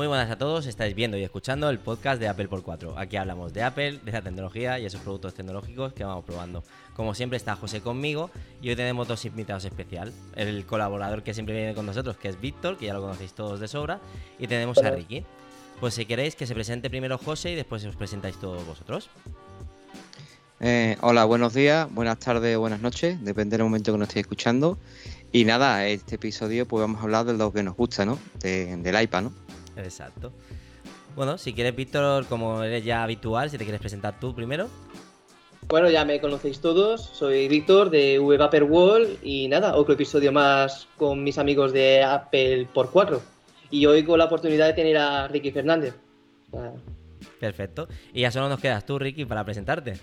Muy buenas a todos, estáis viendo y escuchando el podcast de Apple por 4. Aquí hablamos de Apple, de la tecnología y esos productos tecnológicos que vamos probando. Como siempre está José conmigo y hoy tenemos dos invitados especial. El colaborador que siempre viene con nosotros, que es Víctor, que ya lo conocéis todos de sobra, y tenemos a Ricky. Pues si queréis que se presente primero José y después os presentáis todos vosotros. Eh, hola, buenos días, buenas tardes, buenas noches, depende del momento que nos estéis escuchando. Y nada, este episodio pues vamos a hablar de lo que nos gusta, ¿no? del iPad, ¿no? Exacto. Bueno, si quieres, Víctor, como eres ya habitual, si te quieres presentar tú primero. Bueno, ya me conocéis todos, soy Víctor de Wall y nada, otro episodio más con mis amigos de Apple por 4. Y hoy con la oportunidad de tener a Ricky Fernández. Perfecto. Y ya solo nos quedas tú, Ricky, para presentarte.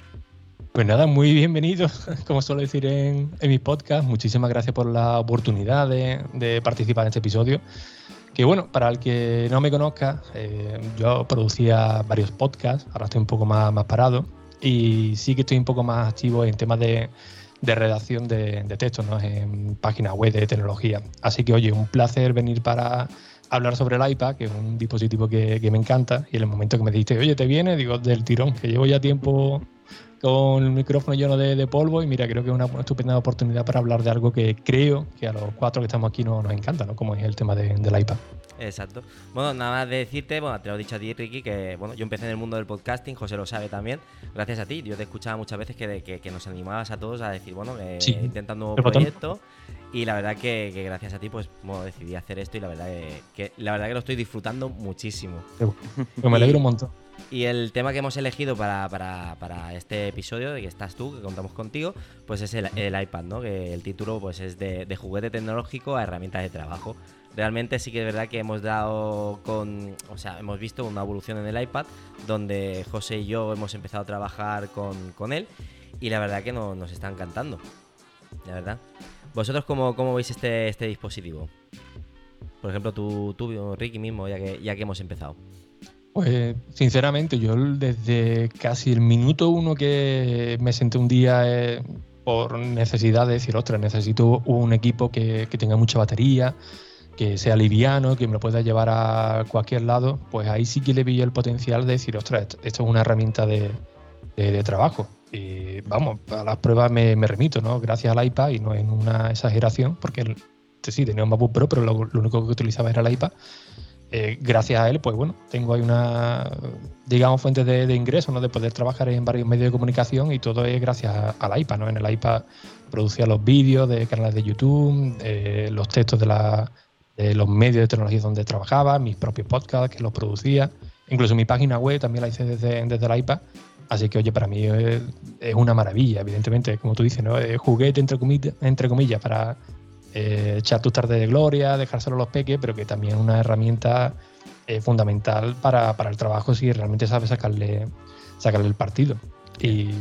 Pues nada, muy bienvenido, como suelo decir en, en mi podcast. Muchísimas gracias por la oportunidad de, de participar en este episodio. Que bueno, para el que no me conozca, eh, yo producía varios podcasts, ahora estoy un poco más, más parado y sí que estoy un poco más activo en temas de, de redacción de, de textos, ¿no? en páginas web de tecnología. Así que oye, un placer venir para hablar sobre el iPad, que es un dispositivo que, que me encanta, y en el momento que me dijiste, oye, ¿te viene? Digo, del tirón, que llevo ya tiempo con el micrófono lleno de, polvo y mira, creo que es una, estupenda oportunidad para hablar de algo que creo que a los cuatro que estamos aquí nos encanta, ¿no? Como es el tema de, del iPad. Exacto. Bueno, nada más de decirte, bueno, te lo he dicho a ti, Ricky, que bueno, yo empecé en el mundo del podcasting, José lo sabe también, gracias a ti. Yo te escuchaba muchas veces que, que, nos animabas a todos a decir, bueno, eh, intentando un nuevo proyecto. Y la verdad que, gracias a ti, pues bueno, decidí hacer esto y la verdad que, la verdad que lo estoy disfrutando muchísimo. me alegro un montón. Y el tema que hemos elegido para, para, este episodio, de que estás tú, que contamos contigo, pues es el, iPad, ¿no? Que el título pues es de, de, juguete tecnológico a herramientas de trabajo. Realmente sí que es verdad que hemos dado con, o sea, hemos visto una evolución en el iPad, donde José y yo hemos empezado a trabajar con, con él, y la verdad que no, nos está encantando. La verdad. ¿Vosotros cómo, cómo veis este, este dispositivo? Por ejemplo, tú, tú, Ricky mismo, ya que, ya que hemos empezado. Pues sinceramente, yo desde casi el minuto uno que me senté un día eh, por necesidad de decir, ostras, necesito un equipo que, tenga mucha batería, que sea liviano, que me lo pueda llevar a cualquier lado, pues ahí sí que le vi el potencial de decir, ostras, esto es una herramienta de, trabajo. Y vamos, a las pruebas me, remito, ¿no? Gracias al iPad y no en una exageración, porque sí, tenía un MacBook Pro, pero lo, lo único que utilizaba era el iPad eh, gracias a él, pues bueno, tengo ahí una, digamos, fuente de, ingresos, ¿no? De poder trabajar en varios medios de comunicación y todo es gracias al iPad, ¿no? En el iPad producía los vídeos de canales de YouTube, eh, los textos de, la, de los medios de tecnología donde trabajaba, mis propios podcasts que los producía, incluso mi página web también la hice desde, desde el iPad. Así que, oye, para mí es, una maravilla, evidentemente, como tú dices, ¿no? juguete entre comillas, entre comillas para, eh, echar tu tarde de gloria, dejárselo a los peques, pero que también es una herramienta eh, fundamental para, el trabajo si realmente sabes sacarle, sacarle el partido. Y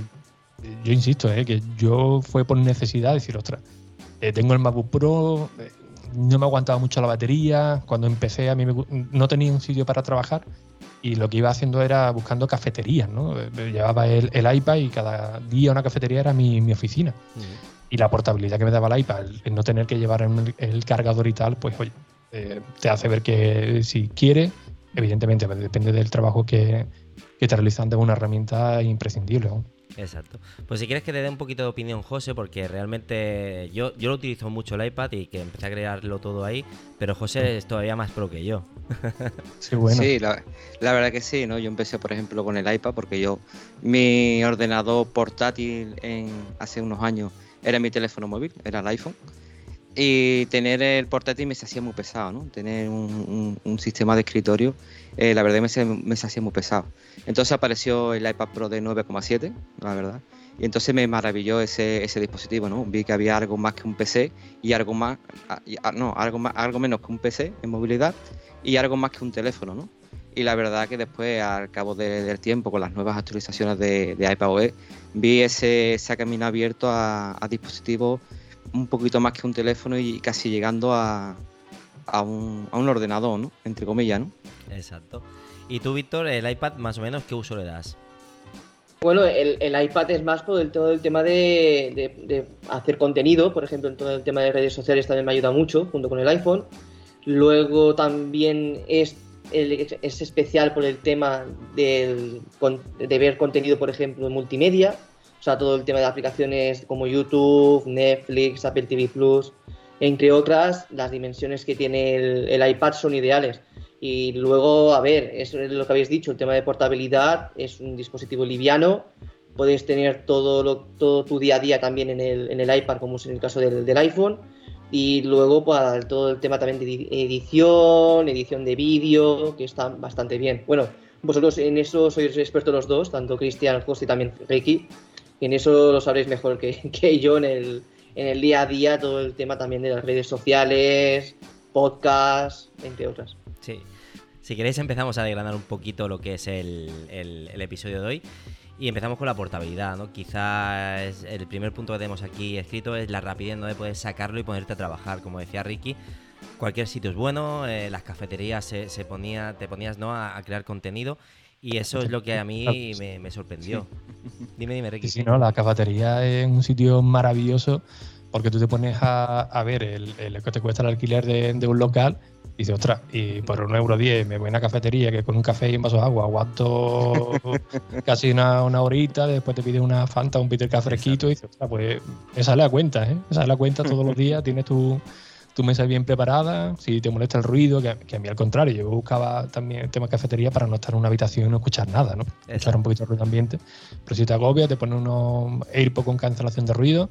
yo insisto, eh, que yo fue por necesidad decir, ostras, tengo el MacBook Pro, no me aguantaba mucho la batería, cuando empecé a mí no tenía un sitio para trabajar y lo que iba haciendo era buscando cafeterías, ¿no? Llevaba el, iPad y cada día una cafetería era mi, oficina y la portabilidad que me daba el iPad, el no tener que llevar el, cargador y tal, pues oye, eh, te hace ver que si quiere, evidentemente pues, depende del trabajo que, que te realizan de una herramienta imprescindible. Exacto. Pues si quieres que te dé un poquito de opinión, José, porque realmente yo, yo lo utilizo mucho el iPad y que empecé a crearlo todo ahí, pero José es todavía más pro que yo. sí, bueno. Sí, la, la, verdad que sí, ¿no? Yo empecé, por ejemplo, con el iPad porque yo, mi ordenador portátil en, hace unos años era mi teléfono móvil, era el iPhone. Y tener el portátil me se hacía muy pesado, ¿no? Tener un, sistema de escritorio, eh, la verdad me se, me hacía muy pesado. Entonces apareció el iPad Pro de 9,7, la verdad. Y entonces me maravilló ese, ese, dispositivo, ¿no? Vi que había algo más que un PC y algo más, no, algo más, algo menos que un PC en movilidad y algo más que un teléfono, ¿no? y la verdad que después, al cabo del tiempo, con las nuevas actualizaciones de, de iPadOS, vi ese, ese camino abierto a, dispositivos un poquito más que un teléfono y casi llegando a, a, un, a un, ordenador, ¿no? Entre comillas, ¿no? Exacto. ¿Y tú, Víctor, el iPad más o menos qué uso le das? Bueno, el, el iPad es más por el, todo el tema de, de, hacer contenido, por ejemplo, en todo el tema de redes sociales también me ayuda mucho, junto con el iPhone. Luego también es es especial por el tema de ver contenido, por ejemplo, en multimedia. O sea, todo el tema de aplicaciones como YouTube, Netflix, Apple TV Plus, entre otras, las dimensiones que tiene el, iPad son ideales. Y luego, a ver, es lo que habéis dicho, el tema de portabilidad, es un dispositivo liviano, puedes tener todo, todo tu día a día también en el, iPad, como es en el caso del iPhone y luego para pues, todo el tema también de edición, edición de vídeo, que está bastante bien. Bueno, vosotros en eso sois expertos los dos, tanto Cristian, José y también Ricky. En eso lo sabréis mejor que, que yo en el, en el día a día, todo el tema también de las redes sociales, podcast, entre otras. Sí. Si queréis empezamos a desgranar un poquito lo que es el, el episodio de hoy. Y empezamos con la portabilidad, ¿no? Quizás el primer punto que tenemos aquí escrito es la rapidez, ¿no? De poder sacarlo y ponerte a trabajar. Como decía Ricky, cualquier sitio es bueno, eh, las cafeterías se, ponía, te ponías, ¿no? A, crear contenido. Y eso es lo que a mí me, sorprendió. Dime, dime, Ricky. Sí, no, la cafetería es un sitio maravilloso porque tú te pones a, ver el, el, que te cuesta el alquiler de, de un local y dice, ostras, y por un euro diez me voy a una cafetería que con un café y un vaso de agua aguanto casi una, una, horita, después te pide una Fanta, un Peter café fresquito y dices, ostras, pues esa es la cuenta, ¿eh? Esa es la cuenta todos los días, tienes tu, tu mesa bien preparada, si te molesta el ruido, que, a mí al contrario, yo buscaba también el tema de cafetería para no estar en una habitación y no escuchar nada, ¿no? Escuchar un poquito de ruido ambiente. Pero si te agobia, te pones unos AirPods con cancelación de ruido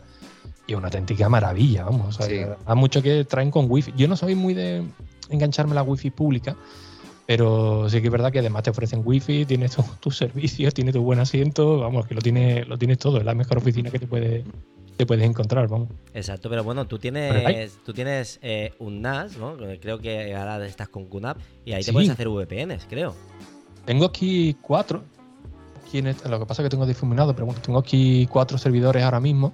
y es una auténtica maravilla, vamos. Hay mucho que traen con wifi. Yo no soy muy de engancharme a la wifi pública, pero sí que es verdad que además te ofrecen wifi, tienes tus servicios, tienes tu buen asiento, vamos, que lo tienes, lo tienes todo, es la mejor oficina que te puedes te puedes encontrar, vamos. Exacto, pero bueno, tú tienes tú tienes eh, un NAS, ¿no? Creo que ahora estás con QNAP y ahí te puedes hacer VPNs, creo. Tengo aquí cuatro. lo que pasa es que tengo difuminado, pero bueno, tengo aquí cuatro servidores ahora mismo.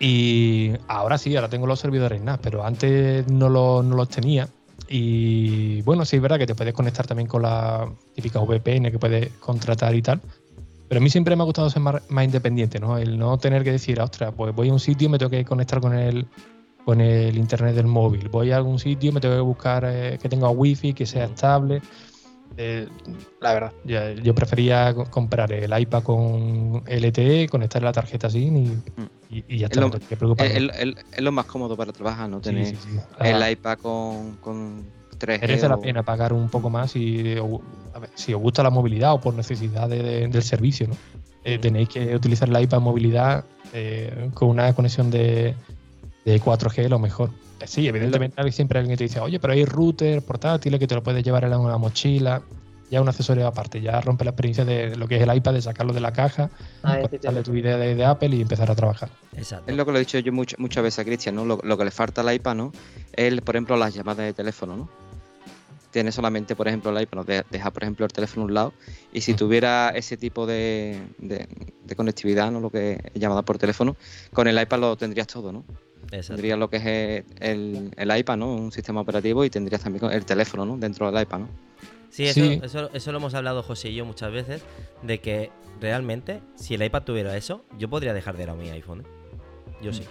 Y ahora sí, ahora tengo los servidores NAS, pero antes no, no los tenía. Y bueno, sí es verdad que te puedes conectar también con la típica VPN que puedes contratar y tal. Pero a mí siempre me ha gustado ser más, independiente, ¿no? El no tener que decir, ostras, pues voy a un sitio y me tengo que conectar con el, con el internet del móvil. Voy a algún sitio y me tengo que buscar eh, que tenga wifi, que sea estable. Eh, la verdad, yo, prefería comprar el iPad con LTE, conectar la tarjeta SIM y, ya está. Es lo, más cómodo para trabajar, ¿no? Tener el ah. iPad con, con 3G. Merece la pena pagar un poco más y, si os gusta la movilidad o por necesidad del servicio, ¿no? Eh, tenéis que utilizar el iPad movilidad eh, con una conexión de, de 4G lo mejor. Sí, evidentemente hay siempre alguien te dice, oye, pero hay router portátiles que te lo puedes llevar en una mochila. Ya un accesorio aparte, ya rompe la experiencia de lo que es el iPad, de sacarlo de la caja, ah, darle tu idea de, Apple y empezar a trabajar. Exacto. Es lo que lo he dicho yo muchas veces a Cristian, ¿no? Lo, que le falta al iPad, ¿no? Es, por ejemplo, las llamadas de teléfono, ¿no? Tiene solamente, por ejemplo, el iPad, deja, por ejemplo, el teléfono a un lado. Y si tuviera ese tipo de, de conectividad, ¿no? Lo que es llamada por teléfono, con el iPad lo tendrías todo, ¿no? Tendrías lo que es el, el, iPad, ¿no? Un sistema operativo y tendrías también el teléfono, ¿no? Dentro del iPad, ¿no? Sí, eso, Eso, lo hemos hablado José y yo muchas veces, de que realmente, si el iPad tuviera eso, yo podría dejar de ir a mi iPhone. ¿eh? Yo sí.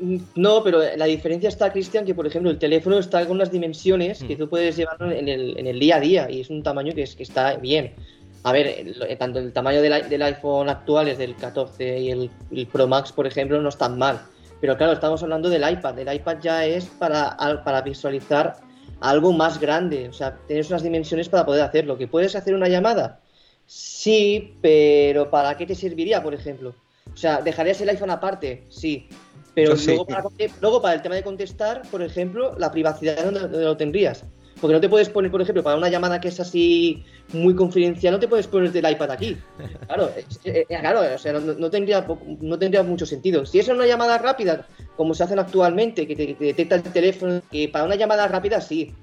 Mm, no, pero la diferencia está, Cristian, que por ejemplo el teléfono está con unas dimensiones que mm. tú puedes llevarlo en el, en el, día a día y es un tamaño que, es, que está bien. A ver, tanto el tamaño del, del iPhone actual es del 14 y el, el, Pro Max, por ejemplo, no están mal. Pero claro, estamos hablando del iPad. El iPad ya es para, para visualizar algo más grande. O sea, tienes unas dimensiones para poder hacerlo. ¿Que puedes hacer una llamada? Sí, pero ¿para qué te serviría, por ejemplo? O sea, ¿dejarías el iPhone aparte? Sí. Pero luego, Para, luego, para, el tema de contestar, por ejemplo, la privacidad, ¿dónde lo tendrías? Porque no te puedes poner, por ejemplo, para una llamada que es así muy confidencial, no te puedes poner el iPad aquí. Claro, eh, claro o sea, no, tendría, no tendría mucho sentido. Si es una llamada rápida, como se hacen actualmente, que te, detecta el teléfono, que para una llamada rápida sí.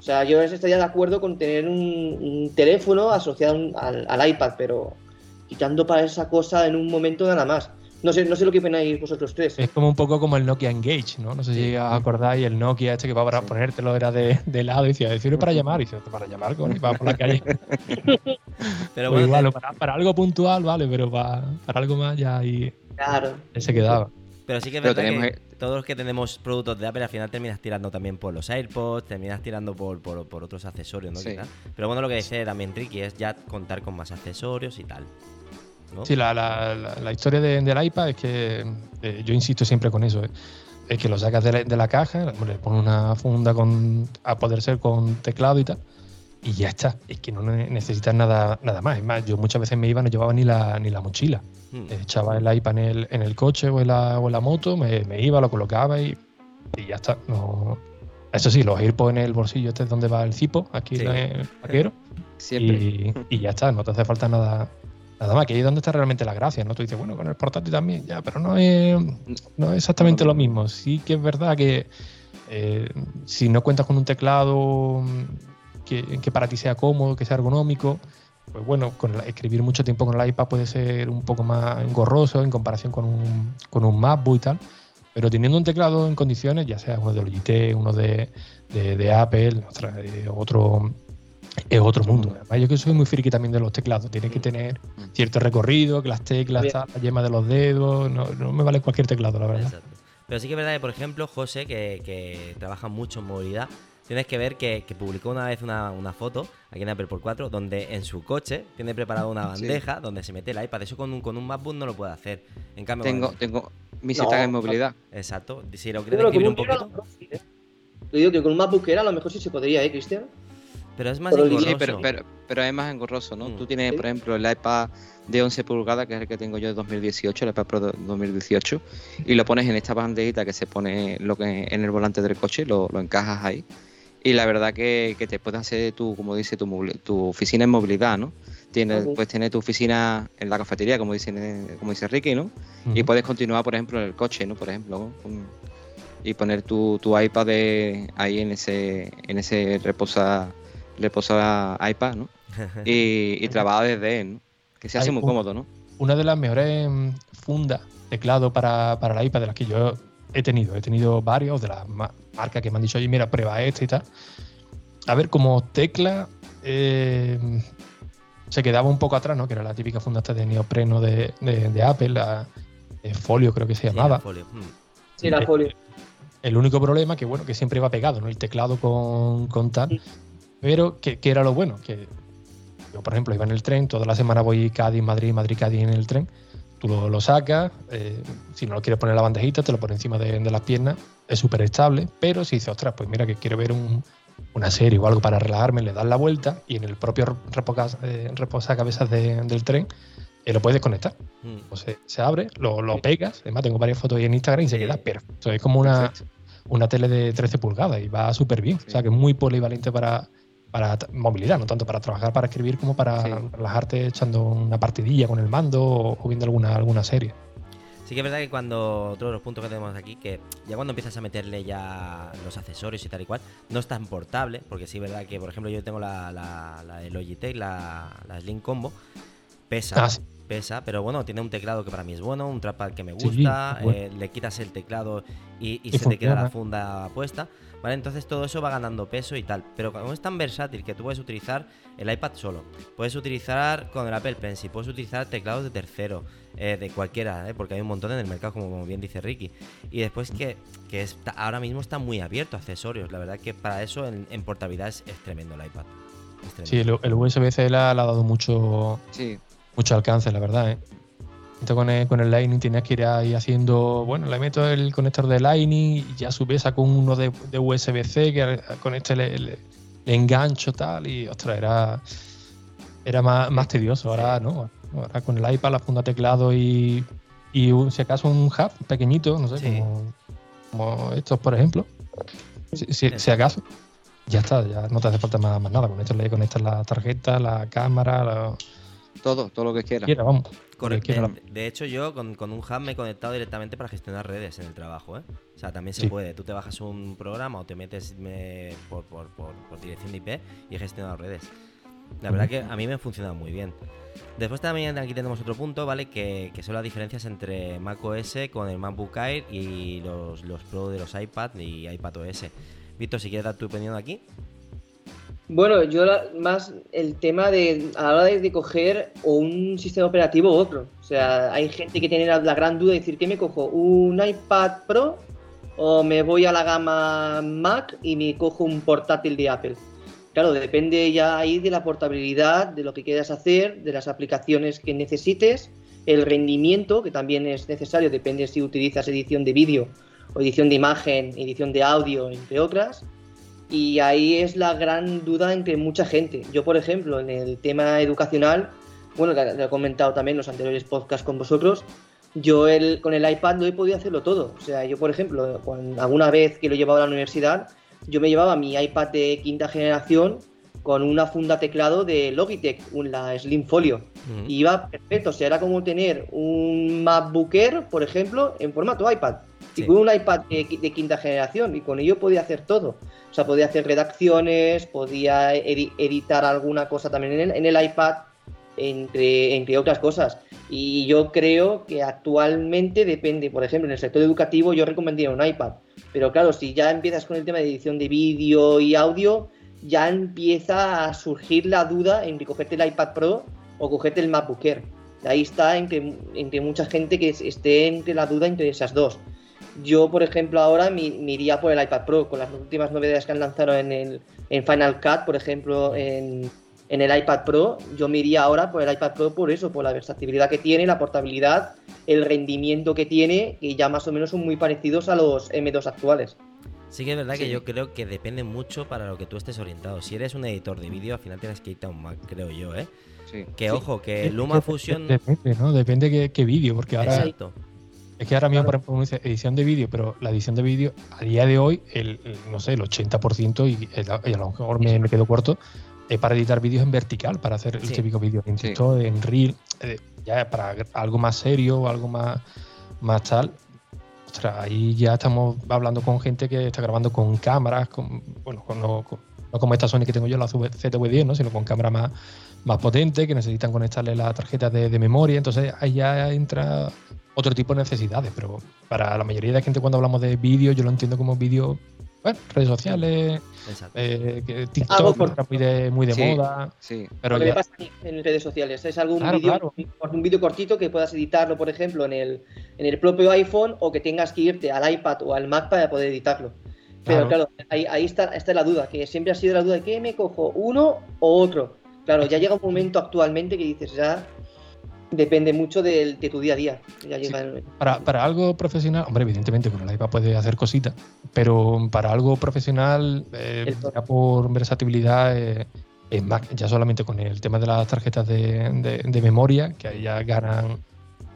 O sea, yo estaría de acuerdo con tener un, teléfono asociado al, al iPad, pero quitando para esa cosa en un momento nada más. No sé, no sé lo que opináis vosotros tres. Es como un poco como el Nokia Engage, ¿no? No sé si os acordáis, el Nokia este que va para ponértelo era de, de lado y decía, sirve para llamar, y dice, para llamar, con, y va por la calle. pero bueno, igual, para, algo puntual, vale, pero para, para algo más ya ahí claro. se quedaba. Pero sí que es verdad que todos los que tenemos productos de Apple al final terminas tirando también por los AirPods, terminas tirando por, por, otros accesorios, ¿no? Pero bueno, lo que dice también Ricky es ya contar con más accesorios y tal. Sí, la, la, historia del iPad es que eh, yo insisto siempre con eso. Eh, es que lo sacas de la, caja, le pones una funda con, a poder ser con teclado y tal, y ya está. Es que no necesitas nada, nada más. Es más, yo muchas veces me iba, no llevaba ni la, ni la mochila. Hmm. Echaba el iPad en el, en el coche o en la, o en la moto, me, iba, lo colocaba y, y ya está. No, eso sí, los AirPods en el bolsillo, este es donde va el cipo, aquí en el vaquero. Siempre. Y, y, ya está, no te hace falta nada, Nada más, que ahí es donde está realmente la gracia, ¿no? Tú dices, bueno, con el portátil también, ya, pero no es, no es exactamente lo mismo. Sí que es verdad que eh, si no cuentas con un teclado que, que, para ti sea cómodo, que sea ergonómico, pues bueno, con escribir mucho tiempo con el iPad puede ser un poco más engorroso en comparación con un, con un MacBook y tal. Pero teniendo un teclado en condiciones, ya sea uno de Logitech, uno de, de, Apple, otro es otro mundo. yo que soy muy friki también de los teclados. Tiene que tener cierto recorrido, que las teclas, la yema de los dedos. No, me vale cualquier teclado, la verdad. Pero sí que es verdad que, por ejemplo, José, que, trabaja mucho en movilidad, tienes que ver que, publicó una vez una, foto aquí en Apple por 4 donde en su coche tiene preparado una bandeja donde se mete el iPad. Eso con un, con un MacBook no lo puede hacer. En cambio, tengo, tengo mi no, en movilidad. Exacto. Si lo quieres escribir un poquito. Te digo que con un MacBook era a lo mejor sí se podría, ¿eh, Cristian? Pero es más engorroso. Sí, pero, pero, es más engorroso, ¿no? Mm. Tú tienes, por ejemplo, el iPad de 11 pulgadas, que es el que tengo yo de 2018, el iPad Pro de 2018, y lo pones en esta bandejita que se pone lo que en el volante del coche, lo, lo encajas ahí. Y la verdad que, que te puedes hacer tu, como dice, tu, tu oficina en movilidad, ¿no? Tienes, Pues tienes tu oficina en la cafetería, como dice, como dice Ricky, ¿no? Y puedes continuar, por ejemplo, en el coche, ¿no? Por ejemplo, y poner tu, tu iPad ahí en ese, en ese reposa le a iPad, ¿no? y, y trabaja desde él, ¿no? Que se hace muy cómodo, ¿no? Una de las mejores mm, fundas, teclado para, para la iPad de las que yo he tenido, he tenido varios de las marcas que me han dicho, oye, mira, prueba esta y tal. A ver, como tecla eh, se quedaba un poco atrás, ¿no? Que era la típica funda de neopreno de, de, Apple, la eh, Folio creo que se llamaba. Hmm. Sí, la Folio. El, único problema que, bueno, que siempre va pegado, ¿no? El teclado con, con tal. Pero, ¿qué, era lo bueno? Que yo, por ejemplo, iba en el tren, toda la semana voy Cádiz, Madrid, Madrid, Cádiz en el tren. Tú lo, sacas, eh, si no lo quieres poner en la bandejita, te lo pones encima de, las piernas, es súper estable. Pero si dices, ostras, pues mira que quiero ver una serie o algo para relajarme, le das la vuelta y en el propio eh, reposacabezas del tren eh, lo puedes desconectar. Mm. se, abre, lo, pegas. Además, tengo varias fotos ahí en Instagram y se queda perfecto. Es como una, una tele de 13 pulgadas y va súper bien. O sea, que es muy polivalente para, para movilidad, no tanto para trabajar, para escribir, como para relajarte echando una partidilla con el mando o, viendo alguna, alguna serie. Sí que es verdad que cuando, otro de los puntos que tenemos aquí, que ya cuando empiezas a meterle ya los accesorios y tal y cual, no es tan portable, porque sí es verdad que, por ejemplo, yo tengo la, la, la de Logitech, la, la Slim Combo, pesa, ah, pesa, pero bueno, tiene un teclado que para mí es bueno, un trackpad que me gusta, eh, le quitas el teclado y, y se te queda la funda puesta. ¿Vale? Entonces todo eso va ganando peso y tal. Pero como es tan versátil que tú puedes utilizar el iPad solo, puedes utilizar con el Apple Pencil, puedes utilizar teclados de tercero, eh, de cualquiera, ¿eh? porque hay un montón en el mercado, como, bien dice Ricky. Y después que, está, ahora mismo está muy abierto a accesorios. La verdad que para eso en, portabilidad es, tremendo el iPad. Sí, el, USB-C le ha, dado mucho, mucho alcance, la verdad. ¿eh? Con el, con el Lightning tienes que ir ahí haciendo, bueno, le meto el conector de Lightning y ya su saco uno de, USB-C que con este le, engancho tal y ostras, era, era más, más tedioso. Ahora no, ahora con el iPad, la funda teclado y, y si acaso un hub pequeñito, no sé, como, estos por ejemplo, si, acaso. Ya está, ya no te hace falta más, nada. Con esto le conectas la tarjeta, la cámara, todo, todo lo que quieras. Quiera, vamos. De, hecho, yo con, un hub me he conectado directamente para gestionar redes en el trabajo. ¿eh? O sea, también se puede. Tú te bajas un programa o te metes por, por, dirección de IP y he gestionado redes. La verdad que a mí me ha funcionado muy bien. Después también aquí tenemos otro punto, ¿vale? Que, son las diferencias entre macOS con el MacBook Air y los, los Pro de los iPad y iPad OS. Víctor, si quieres dar tu opinión aquí. Bueno, yo más el tema de a la hora de, coger o un sistema operativo u otro. O sea, hay gente que tiene la, gran duda de decir, ¿qué me cojo? ¿Un iPad Pro o me voy a la gama Mac y me cojo un portátil de Apple? Claro, depende ya ahí de la portabilidad, de lo que quieras hacer, de las aplicaciones que necesites, el rendimiento, que también es necesario, depende si utilizas edición de vídeo o edición de imagen, edición de audio, entre otras y ahí es la gran duda entre mucha gente. Yo, por ejemplo, en el tema educacional, bueno, lo he comentado también en los anteriores podcasts con vosotros, yo el, con el iPad no he podido hacerlo todo. O sea, yo, por ejemplo, alguna vez que lo llevaba a la universidad, yo me llevaba mi iPad de quinta generación con una funda teclado de Logitech, la Slim Folio. Y iba perfecto, o sea, era como tener un MacBook Air, por ejemplo, en formato iPad. Y con un iPad de, quinta generación, y con ello podía hacer todo. O sea, podía hacer redacciones, podía editar alguna cosa también en el, iPad, entre, entre otras cosas. Y yo creo que actualmente depende, por ejemplo, en el sector educativo yo recomendaría un iPad. Pero claro, si ya empiezas con el tema de edición de vídeo y audio, ya empieza a surgir la duda entre cogerte el iPad Pro o cogerte el MacBook Air. Ahí está entre, entre mucha gente que esté entre la duda entre esas dos. Yo, por ejemplo, ahora me, iría por el iPad Pro, con las últimas novedades que han lanzado en, el, en Final Cut, por ejemplo, en, el iPad Pro, yo me iría ahora por el iPad Pro por eso, por la versatilidad que tiene, la portabilidad, el rendimiento que tiene, que ya más o menos son muy parecidos a los M2 actuales. Sí que es verdad que yo creo que depende mucho para lo que tú estés orientado. Si eres un editor de vídeo, al final tienes que irte a un Mac, creo yo, ¿eh? Sí. Que ojo, que Luma Fusion... Depende, ¿no? Depende qué, qué vídeo, porque ahora... Exacto. Es que ahora mismo, por ejemplo, dice edición de vídeo, pero la edición de vídeo a día de hoy, el, no sé, el 80%, y, a lo mejor me, quedo corto, es para editar vídeos en vertical, para hacer el típico vídeo en TikTok, en Reel, eh, ya para algo más serio o algo más, más tal. Ostras, ahí ya estamos hablando con gente que está grabando con cámaras, con, bueno, con, no, como esta Sony que tengo yo, la ZV-10, ¿no? sino con cámaras más, más potentes que necesitan conectarle la tarjeta de, de memoria. Entonces ahí ya entra otro tipo de necesidades, pero para la mayoría de la gente cuando hablamos de vídeo, yo lo entiendo como vídeo, bueno, redes sociales, eh, TikTok muy de, muy de moda. Sí. Pero lo pasa en redes sociales es algún vídeo un vídeo cortito que puedas editarlo, por ejemplo, en el, en el propio iPhone o que tengas que irte al iPad o al Mac para poder editarlo. Pero claro, ahí, ahí está, está la duda, que siempre ha sido la duda de que me cojo uno o otro. Claro, ya llega un momento actualmente que dices, ya depende mucho de, tu día a día. para, algo profesional, hombre, evidentemente con el iPad puede hacer cositas, pero para algo profesional, eh, ya por versatilidad, eh, es más, ya solamente con el tema de las tarjetas de, memoria, que ahí ya ganan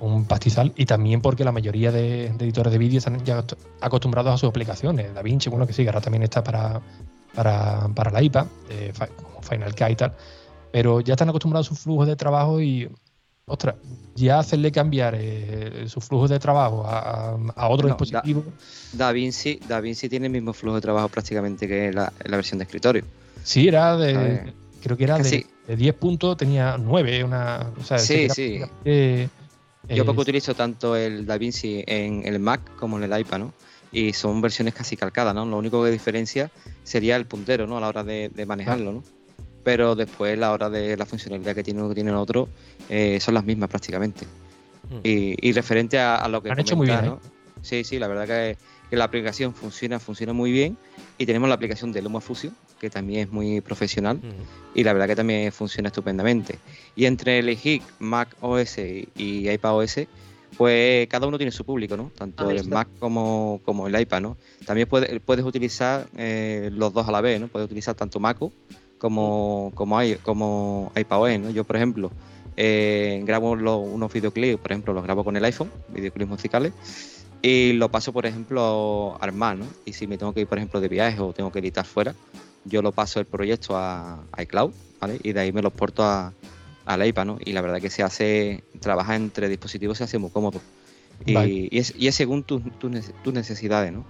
un pastizal, y también porque la mayoría de, editores de vídeo están ya acostumbrados a sus aplicaciones. DaVinci, bueno, que sí, ahora también está para, para, para la iPad, como Final Cut y tal, pero ya están acostumbrados a su flujo de trabajo y ostras, ya hacerle cambiar eh, su flujo de trabajo a, otro dispositivo. Da, Vinci, tiene el mismo flujo de trabajo prácticamente que la, la versión de escritorio. Sí, era de. Creo que era de, 10 puntos, tenía 9. Una, sí, sí. Yo poco utilizo tanto el DaVinci en el Mac como en el iPad, ¿no? Y son versiones casi calcadas, ¿no? Lo único que diferencia sería el puntero, ¿no? A la hora de, manejarlo, ¿no? Pero después la hora de la funcionalidad que tiene uno que tiene el otro eh, son las mismas prácticamente. Hmm. Y, referente a, lo que... Han hecho muy bien. ¿eh? Sí, sí, la verdad que, la aplicación funciona, funciona muy bien. Y tenemos la aplicación de Luma Fusion, que también es muy profesional. Hmm. Y la verdad que también funciona estupendamente. Y entre elegir Mac OS y iPad OS, pues cada uno tiene su público, ¿no? Tanto el Mac como, como, el iPad, ¿no? También puedes, puedes utilizar eh, los dos a la vez, ¿no? Puedes utilizar tanto Mac como, como, hay, como iPadOS, ¿no? Yo, por ejemplo, eh, grabo unos videoclips, por ejemplo, los grabo con el iPhone, videoclips musicales, y lo paso, por ejemplo, al Mac, ¿no? Y si me tengo que ir, por ejemplo, de viaje o tengo que editar fuera, yo lo paso el proyecto a, iCloud, ¿vale? Y de ahí me lo porto a, al iPad, ¿no? Y la verdad que se hace, trabajar entre dispositivos se hace muy cómodo. Y, es, y es según tus necesidades, ¿no?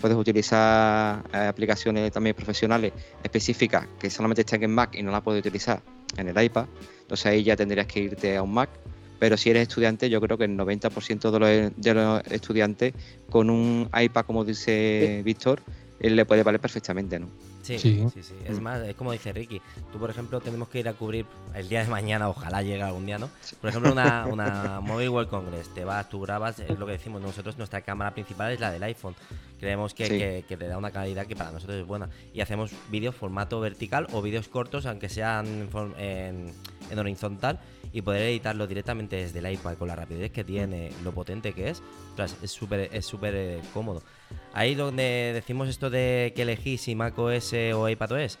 Puedes utilizar eh, aplicaciones también profesionales específicas que solamente estén en Mac y no las puedes utilizar en el iPad. Entonces ahí ya tendrías que irte a un Mac. Pero si eres estudiante, yo creo que el 90% de los, de los estudiantes con un iPad, como dice Víctor, él le puede valer perfectamente, ¿no? Sí, sí, sí, Es más, es como dice Ricky. Tú, por ejemplo, tenemos que ir a cubrir el día de mañana, ojalá llegue algún día, ¿no? Por ejemplo, una, una Mobile World Congress. Te vas, tú grabas, es lo que decimos nosotros, nuestra cámara principal es la del iPhone. Creemos que, que, te da una calidad que para nosotros es buena. Y hacemos vídeos formato vertical o vídeos cortos, aunque sean en, en horizontal y poder editarlo directamente desde el iPad con la rapidez que tiene, lo potente que es, es súper es súper eh, cómodo. Ahí donde decimos esto de que elegís si macOS o iPadOS,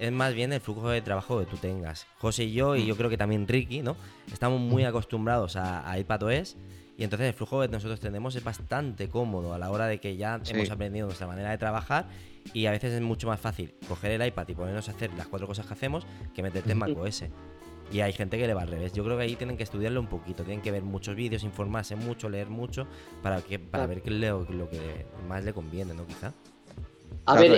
es más bien el flujo de trabajo que tú tengas. José y yo, y yo creo que también Ricky, ¿no? Estamos muy acostumbrados a, a iPadOS y entonces el flujo que nosotros tenemos es bastante cómodo a la hora de que ya hemos aprendido nuestra manera de trabajar y a veces es mucho más fácil coger el iPad y ponernos a hacer las cuatro cosas que hacemos que meterte en macOS. Y hay gente que le va al revés. Yo creo que ahí tienen que estudiarlo un poquito, tienen que ver muchos vídeos, informarse mucho, leer mucho, para que para ver qué es lo, que más le conviene, ¿no? Quizá. A ver,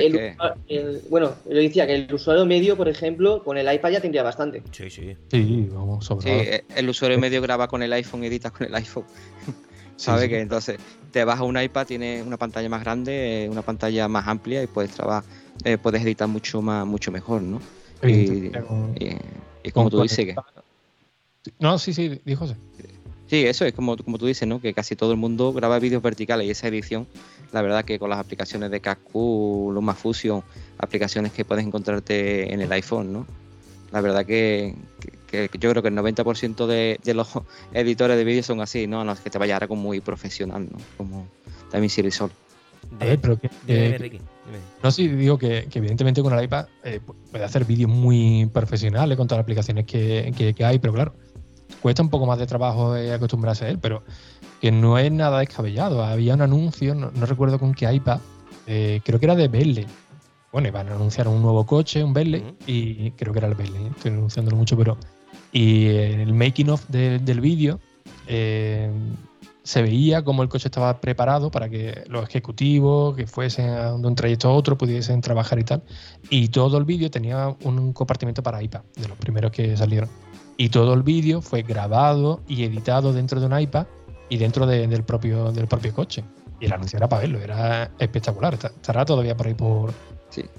el, bueno, yo decía que el usuario medio, por ejemplo, con el iPad ya tendría bastante. Sí, sí. Sí, vamos, sobre Sí, el usuario medio graba con el iPhone, edita con el iPhone. Sabe que entonces te vas a un iPad, tiene una pantalla más grande, una pantalla más amplia y puedes trabajar, eh, puedes editar mucho más, mucho mejor, ¿no? Y, y como tú dices que... No, sí, sí, dijo José. Sí, eso es como, como tú dices, ¿no? Que casi todo el mundo graba vídeos verticales y esa edición, la verdad que con las aplicaciones de Cascu, Luma Fusion, aplicaciones que puedes encontrarte en el iPhone, ¿no? La verdad que, yo creo que el 90% de, de, los editores de vídeos son así, ¿no? No es que te vaya ahora como muy profesional, ¿no? Como también Sol. A ver, pero que, no, sí, digo que, evidentemente con el iPad eh, puede hacer vídeos muy profesionales con todas las aplicaciones que, hay, pero claro, cuesta un poco más de trabajo eh, acostumbrarse a él, pero que no es nada descabellado. Había un anuncio, no, recuerdo con qué iPad, eh, creo que era de Bentley. Bueno, iban a anunciar un nuevo coche, un Bentley, y creo que era el Bentley, estoy anunciándolo mucho, pero. Y el making of del vídeo se veía como el coche estaba preparado para que los ejecutivos que fuesen de un trayecto a otro pudiesen trabajar y tal. Y todo el vídeo tenía un compartimento para iPad, de los primeros que salieron. Y todo el vídeo fue grabado y editado dentro de un iPad y dentro del, propio, del propio coche. Y el anuncio era para verlo, era espectacular. Estará todavía por ahí por,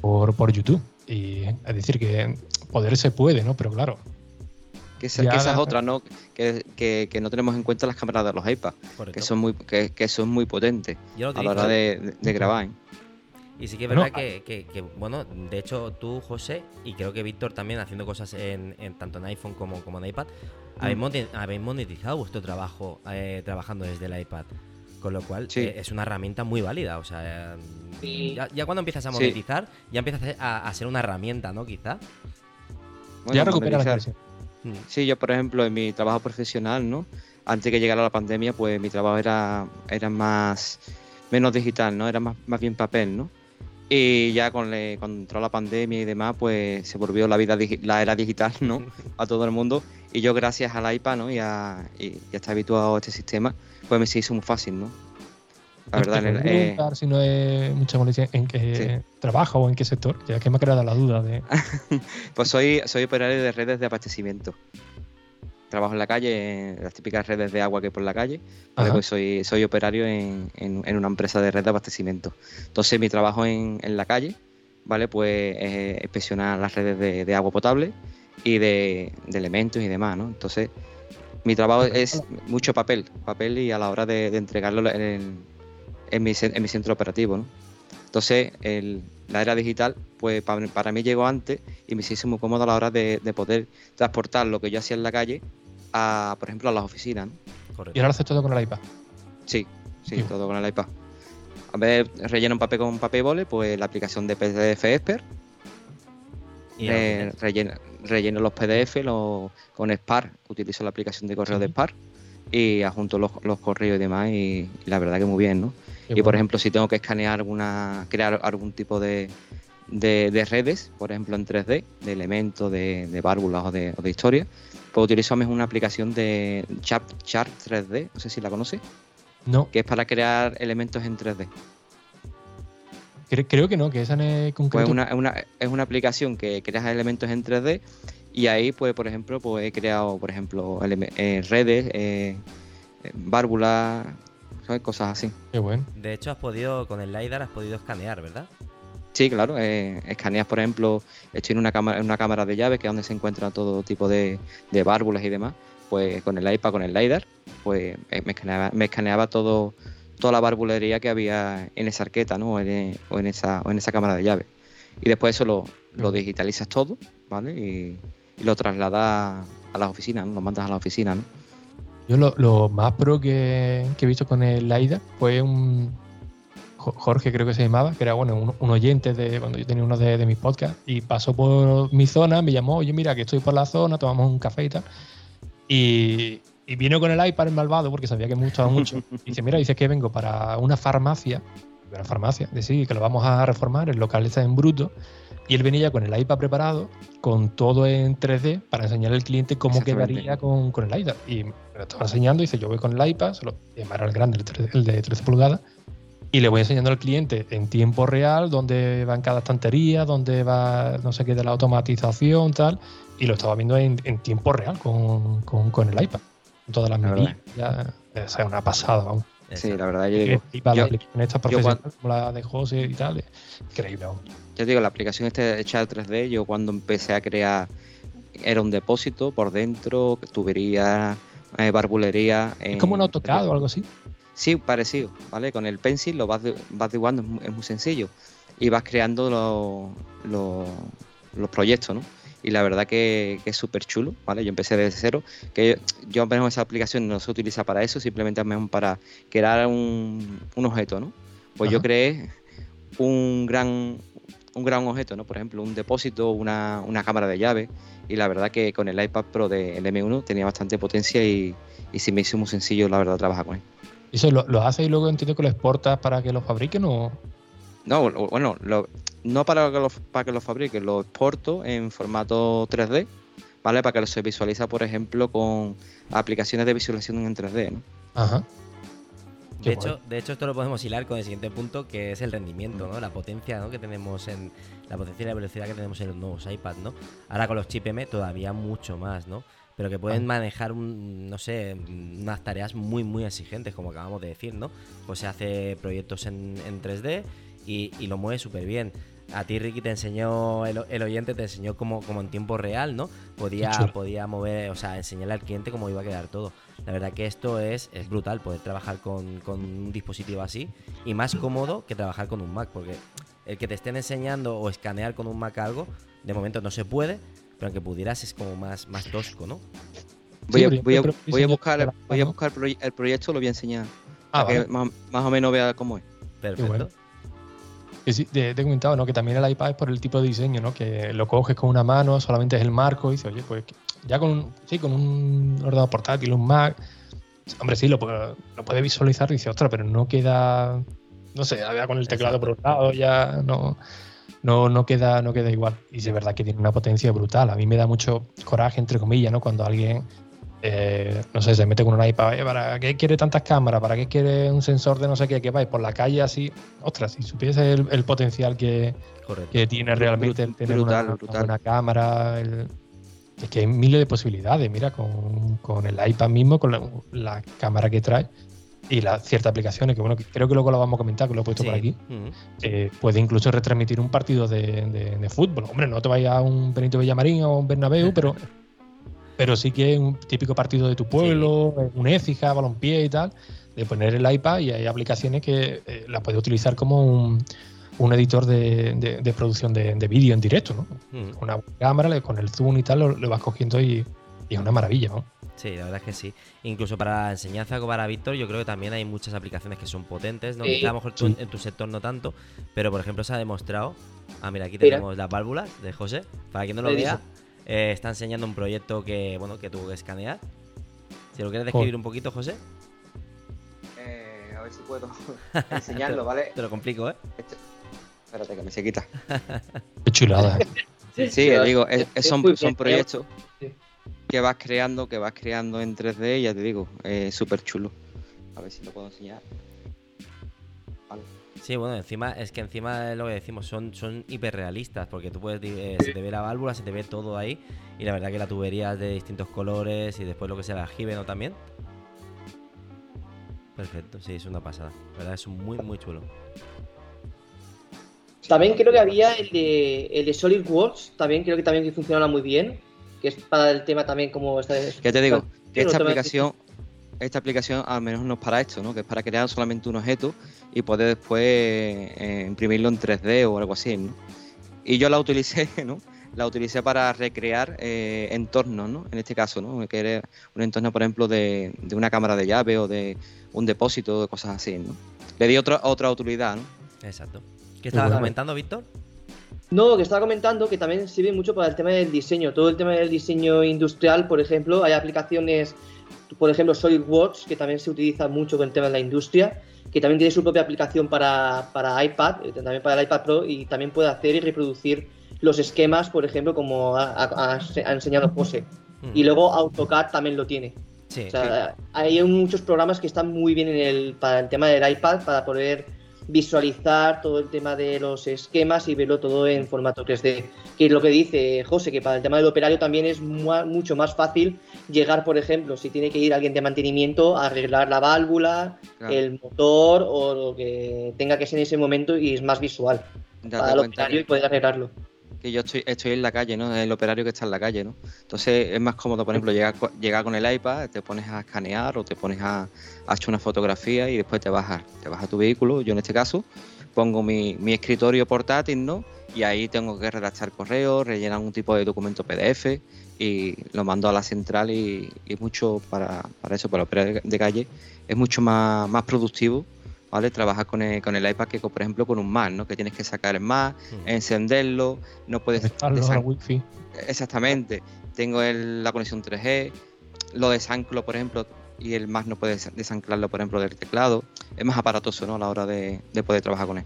por, por YouTube. Y es decir, que poder se puede, ¿no? Pero claro, que, esa, es otra, ¿no? Que, no tenemos en cuenta las cámaras de los iPads, que son muy, que, son muy potentes a la hora de, grabar. ¿eh? Y sí que es verdad que, bueno, de hecho tú, José, y creo que Víctor también haciendo cosas en, tanto en iPhone como, como en iPad, mm. habéis, monetizado vuestro trabajo eh, trabajando desde el iPad. Con lo cual eh, es una herramienta muy válida. O sea, ya, cuando empiezas a monetizar, ya empiezas a, ser una herramienta, ¿no? Quizá. ya recupera la Mm. Sí, yo por ejemplo en mi trabajo profesional, ¿no? Antes que llegara la pandemia, pues mi trabajo era, era más menos digital, ¿no? Era más, más bien papel, ¿no? Y ya con cuando entró la pandemia y demás, pues se volvió la vida la era digital, ¿no? A todo el mundo. Y yo gracias al iPad, ¿no? Y a, y, y a estar habituado a este sistema, pues me se hizo muy fácil, ¿no? La verdad, en eh... si no es mucha molestia en qué trabaja o en qué sector, ya que me ha creado la duda de. pues soy, soy operario de redes de abastecimiento. Trabajo en la calle, en las típicas redes de agua que hay por la calle. Pues soy, soy operario en, en, una empresa de red de abastecimiento. Entonces, mi trabajo en, en la calle, ¿vale? Pues es inspeccionar las redes de, de agua potable y de, de, elementos y demás, ¿no? Entonces, mi trabajo es mucho papel, papel y a la hora de, de entregarlo en, en mi, en mi centro operativo. ¿no? Entonces, el, la era digital, pues para, mí llegó antes y me hizo muy cómodo a la hora de, poder transportar lo que yo hacía en la calle a, por ejemplo, a las oficinas. ¿Y ahora lo haces todo con el iPad? Sí, sí, todo con el iPad. A ver, relleno un papel con papel bole, pues la aplicación de PDF Expert. Eh, relleno, los PDF con Spark, utilizo la aplicación de correo de Spark y adjunto los, los correos y demás y, la verdad que muy bien, ¿no? Y por ejemplo, si tengo que escanear alguna, crear algún tipo de, de, redes, por ejemplo en 3D, de elementos, de, de válvulas o de, o de historia, pues utilizo una aplicación de Chart, Chart 3D, no sé si la conoce. No. Que es para crear elementos en 3D. Creo que no, que esa no es concreto. Pues una, una, es una aplicación que creas elementos en 3D y ahí, pues, por ejemplo, pues he creado, por ejemplo, eh, redes, eh, eh válvulas, cosas así. Qué bueno. De hecho, has podido, con el LiDAR has podido escanear, ¿verdad? Sí, claro, eh, escaneas, por ejemplo, estoy en una cámara, en una cámara de llaves que es donde se encuentra todo tipo de, de válvulas y demás, pues con el iPad, con el LiDAR, pues eh, me escaneaba, me escaneaba todo, toda la barbulería que había en esa arqueta, ¿no? O en, esa, o en esa cámara de llaves. Y después eso lo, lo digitalizas todo, ¿vale? Y, lo trasladas a las oficinas, ¿no? Lo mandas a la oficina, ¿no? Yo lo, más pro que, he visto con el LiDAR fue un, Jorge creo que se llamaba, que era bueno, un, oyente de cuando yo tenía uno de, mis podcasts, y pasó por mi zona, me llamó, oye, mira, que estoy por la zona, tomamos un café y tal. Y, vino con el iPad el malvado, porque sabía que me gustaba mucho. Y dice, mira, dice que vengo para una farmacia, una farmacia, decir que lo vamos a reformar, el local está en bruto, y él venía con el iPad preparado, con todo en 3D, para enseñarle al cliente cómo quedaría con, con, el iPad. Y me lo estaba enseñando, y dice, yo voy con el iPad, solo, era el grande, el de 13 pulgadas, y le voy enseñando al cliente en tiempo real dónde va en cada estantería, dónde va no sé qué de la automatización, tal, y lo estaba viendo en, tiempo real con, con, el iPad, con todas las medidas. O sea, una pasada, vamos. Sí, la verdad, yo digo. Yo, profesional como la de José y tal, increíble. Yo digo, la aplicación esta hecha de 3D, yo cuando empecé a crear, era un depósito por dentro, tubería, eh, barbulería. Es como un AutoCAD o algo así. Sí, parecido, ¿vale? Con el pencil lo vas, vas dibujando, es muy, sencillo. Y vas creando los proyectos, ¿no? Y la verdad que, es súper chulo, ¿vale? Yo empecé desde cero, que yo, yo esa aplicación no se utiliza para eso, simplemente para crear un, objeto, ¿no? Pues yo creé un gran, un gran objeto, ¿no? Por ejemplo, un depósito, una, una cámara de llave. Y la verdad que con el iPad Pro del M1 tenía bastante potencia y, y se me hizo muy sencillo, la verdad, trabajar con él. ¿Y eso lo, lo haces y luego entiendo que lo exportas para que lo fabriquen o...? No, bueno, no para que, lo, para que lo fabriquen, lo exporto en formato 3D, ¿vale? Para que se visualiza, por ejemplo, con aplicaciones de visualización en 3D, ¿no? Ajá. de hecho, de hecho, esto lo podemos hilar con el siguiente punto, que es el rendimiento, ¿no? La potencia ¿no? que tenemos en. La potencia y la velocidad que tenemos en los nuevos iPads, ¿no? Ahora con los chip M todavía mucho más, ¿no? pero que pueden manejar, un, no sé, unas tareas muy, muy exigentes, como acabamos de decir, ¿no? Pues se hace proyectos en, 3D y, lo mueve súper bien. A ti, Ricky, te enseñó, el, oyente te enseñó como, como en tiempo real, ¿no? Podía, podía mover, o sea, enseñarle al cliente cómo iba a quedar todo. La verdad que esto es, es brutal, poder trabajar con, con un dispositivo así y más cómodo que trabajar con un Mac, porque el que te estén enseñando o escanear con un Mac algo, de momento no se puede, pero aunque pudieras es como más, más tosco, ¿no? Voy, a, voy, a, voy a, buscar, voy a buscar el proyecto, lo voy a enseñar. Ah, para que más, o menos vea cómo es. Perfecto. Te, he comentado ¿no? que también el iPad es por el tipo de diseño, ¿no? que lo coges con una mano, solamente es el marco, y dices, oye, pues ya con un, sí, con un ordenador portátil, un Mac, hombre, sí, lo, lo puedes visualizar, y dices, ostras, pero no queda, no sé, con el teclado por un lado, ya no no, no, queda, no queda igual. Y es verdad que tiene una potencia brutal. A mí me da mucho coraje, entre comillas, ¿no? Cuando alguien, eh, no sé, se mete con un iPad, ¿para qué quiere tantas cámaras? ¿Para qué quiere un sensor de no sé qué? Que vais por la calle así. Ostras, si supiese el, potencial que, que, tiene realmente el tener una, una, cámara, es que hay miles de posibilidades. Mira, con, con el iPad mismo, con la, la cámara que trae y las ciertas aplicaciones, que bueno, creo que luego lo vamos a comentar, que lo he puesto por aquí, eh, puede incluso retransmitir un partido de, fútbol. Hombre, no te vayas a un Benito Villamarín o un Bernabéu, pero, pero sí que es un típico partido de tu pueblo, un Écija, balompié y tal, de poner el iPad y hay aplicaciones que eh, la puedes utilizar como un, editor de, producción de, vídeo en directo, ¿no? Una cámara, con el zoom y tal, lo, vas cogiendo y, y es una maravilla, ¿no? Sí, la verdad es que sí. Incluso para la enseñanza para Víctor, yo creo que también hay muchas aplicaciones que son potentes, ¿no? a lo mejor en tu sector no tanto, pero por ejemplo se ha demostrado. Ah, mira, aquí tenemos las válvulas de José. Para quien no lo vea, eh, está enseñando un proyecto que, bueno, que tuvo que escanear. Si lo quieres describir un poquito, José. Eh, a ver si puedo enseñarlo, ¿vale? Te lo complico, ¿eh? Espérate que me se quita. Qué chulada. sí, digo, son, son proyectos que vas creando, que vas creando en 3D, ya te digo, es súper chulo. A ver si lo puedo enseñar. Sí, bueno, encima es que encima de lo que decimos son, son hiperrealistas, porque tú puedes, eh, se te ve la válvula, se te ve todo ahí, y la verdad que la tubería es de distintos colores y después lo que sea la jibe, ¿no? También. Perfecto, sí, es una pasada. La verdad es muy, muy chulo. También creo que había el de, el de SolidWorks, también creo que también funcionaba muy bien, que es para el tema también como esta Ya te digo, que esta aplicación, esta aplicación al menos no es para esto, ¿no? Que es para crear solamente un objeto y poder después eh, imprimirlo en 3D o algo así, ¿no? Y yo la utilicé, ¿no? La utilicé para recrear eh, entornos, ¿no? En este caso, ¿no? Que era un entorno, por ejemplo, de, de una cámara de llave o de un depósito, de cosas así, ¿no? Le di otra, otra utilidad, ¿no? Exacto. ¿Qué estabas comentando, Víctor? No, que estaba comentando que también sirve mucho para el tema del diseño. Todo el tema del diseño industrial, por ejemplo, hay aplicaciones, por ejemplo, SolidWorks, que también se utiliza mucho con el tema de la industria, que también tiene su propia aplicación para, para iPad, eh, también para el iPad Pro, y también puede hacer y reproducir los esquemas, por ejemplo, como ha, enseñado José. Mm. Y luego AutoCAD también lo tiene. Sí, o sea, hay muchos programas que están muy bien en el, para el tema del iPad para poder visualizar todo el tema de los esquemas y verlo todo en formato 3D. Que es lo que dice José, que para el tema del operario también es mucho más fácil llegar, por ejemplo, si tiene que ir alguien de mantenimiento a arreglar la válvula, el motor o lo que tenga que ser en ese momento y es más visual para el operario y poder arreglarlo que yo estoy, estoy en la calle, ¿no? El operario que está en la calle, ¿no? Entonces es más cómodo, por ejemplo, llegar, llegar con el iPad, te pones a escanear o te pones a, hacer una fotografía y después te bajas, te bajas tu vehículo, yo en este caso pongo mi, escritorio portátil, ¿no? Y ahí tengo que redactar correos, rellenar un tipo de documento PDF y lo mando a la central y, mucho para, para eso, para el operario de calle, es mucho más, más productivo ¿vale? Trabajas con el, con el iPad que, por ejemplo, con un Mac, ¿no? Que tienes que sacar el Mac, encenderlo, no puedes... Wi-Fi. Exactamente. Tengo la conexión 3G, lo desanclo, por ejemplo, y el Mac no puedes desanclarlo, por ejemplo, del teclado. Es más aparatoso, ¿no? A la hora de poder trabajar con él.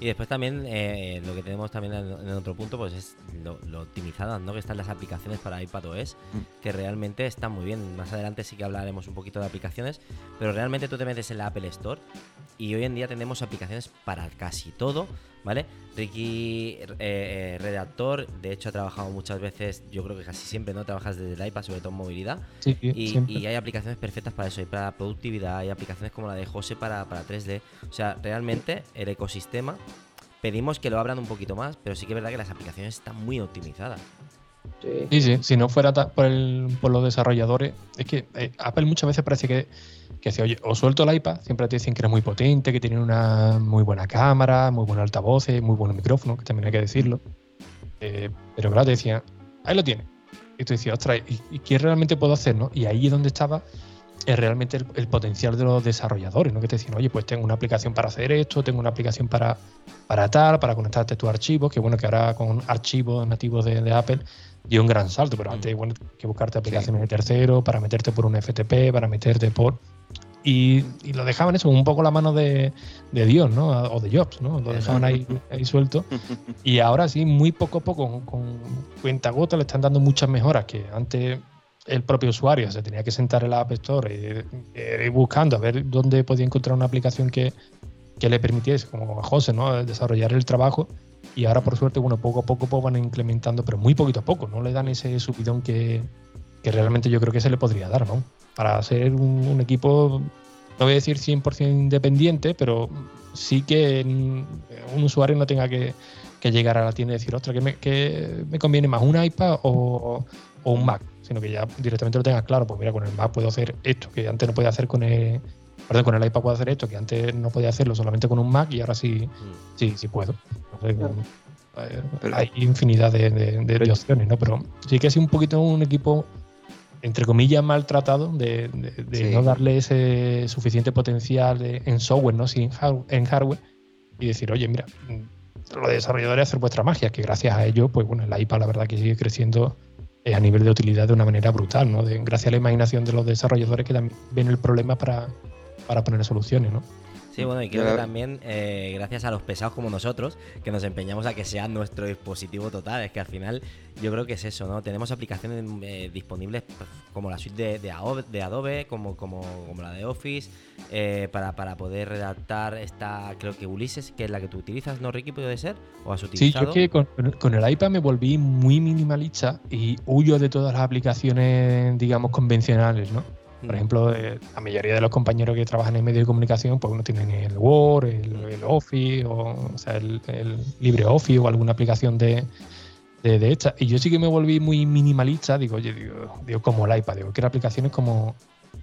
Y después también eh, lo que tenemos también en, otro punto pues es lo, optimizadas ¿no? que están las aplicaciones para iPadOS, mm. que realmente están muy bien. Más adelante sí que hablaremos un poquito de aplicaciones, pero realmente tú te metes en la Apple Store y hoy en día tenemos aplicaciones para casi todo, ¿vale? Ricky, eh, eh, redactor, de hecho ha trabajado muchas veces, yo creo que casi siempre, ¿no? Trabajas desde el iPad, sobre todo en movilidad. y, y, hay aplicaciones perfectas para eso, hay para productividad, hay aplicaciones como la de José para, para 3D. O sea, realmente el ecosistema pedimos que lo abran un poquito más, pero sí que es verdad que las aplicaciones están muy optimizadas. Sí, sí, si no fuera por, por los desarrolladores, es que eh, Apple muchas veces parece que, que dice, oye, o suelto el iPad, siempre te dicen que era muy potente, que tiene una muy buena cámara, muy buen altavoz, muy buen micrófono, que también hay que decirlo. Eh, pero claro, te decían, ahí lo tiene. Y tú decías, ostras, ¿y, qué realmente puedo hacer? ¿no? Y ahí es donde estaba es realmente el, potencial de los desarrolladores, ¿no? Que te dicen, oye, pues tengo una aplicación para hacer esto, tengo una aplicación para, para tal, para conectarte a tu archivo, que bueno que ahora con archivos nativos de, Apple dio un gran salto, pero antes bueno, que buscarte aplicaciones de tercero, para meterte por un FTP, para meterte por... Y, lo dejaban eso, un poco la mano de, Dios, ¿no? O de Jobs, ¿no? Lo dejaban ahí, ahí suelto. Y ahora sí, muy poco a poco, con, con cuenta gota, le están dando muchas mejoras que antes el propio usuario se tenía que sentar en la App Store y, ir buscando a ver dónde podía encontrar una aplicación que, le permitiese, como a José, ¿no? desarrollar el trabajo. Y ahora, por suerte, bueno, poco a poco pues, van implementando, pero muy poquito a poco, no le dan ese subidón que, realmente yo creo que se le podría dar, ¿no? Para ser un, equipo, no voy a decir 100% independiente, pero sí que un usuario no tenga que, llegar a la tienda y decir, ostras, que me, conviene más un iPad o un Mac sino que ya directamente lo tengas claro, pues mira, con el Mac puedo hacer esto, que antes no podía hacer con el, perdón, con el iPad puedo hacer esto, que antes no podía hacerlo solamente con un Mac y ahora sí, mm. sí, sí puedo. Eh, hay infinidad de, opciones, ¿no? Pero sí que ha sido un poquito un equipo, entre comillas, maltratado de, no darle ese suficiente potencial en software, ¿no? Sí, en, hardware, y decir, oye, mira, los desarrolladores hacer vuestra magia, que gracias a ello, pues bueno, el iPad la verdad que sigue creciendo a nivel de utilidad de una manera brutal, ¿no? gracias a la imaginación de los desarrolladores que también ven el problema para, para poner soluciones, ¿no? Sí, bueno, y creo que también eh, gracias a los pesados como nosotros, que nos empeñamos a que sea nuestro dispositivo total, es que al final yo creo que es eso, ¿no? Tenemos aplicaciones eh, disponibles pues, como la suite de, Adobe, como, como, como, la de Office, eh, para, para, poder redactar esta, creo que Ulises, que es la que tú utilizas, ¿no, Ricky? ¿Puede ser? ¿O has utilizado? Sí, yo que con, el iPad me volví muy minimalista y huyo de todas las aplicaciones, digamos, convencionales, ¿no? Por ejemplo, eh, la mayoría de los compañeros que trabajan en medio de comunicación, pues uno tienen el Word, el, Office, o, sea, el, LibreOffice o alguna aplicación de, de, esta. Y yo sí que me volví muy minimalista, digo, oye, digo, como el iPad, digo, quiero aplicaciones como,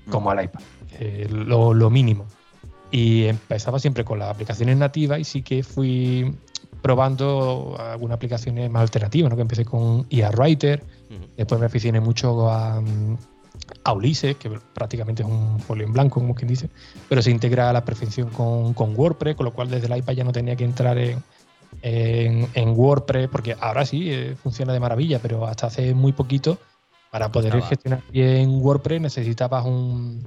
como el iPad, lo, lo mínimo. Y empezaba siempre con las aplicaciones nativas y sí que fui probando algunas aplicaciones más alternativas, ¿no? que empecé con IA Writer, después me aficioné mucho a, a, Ulises, que prácticamente es un folio en blanco, como quien dice, pero se integra a la perfección con, con WordPress, con lo cual desde el iPad ya no tenía que entrar en, en, WordPress, porque ahora sí eh, funciona de maravilla, pero hasta hace muy poquito, para poder gestionar bien WordPress necesitabas un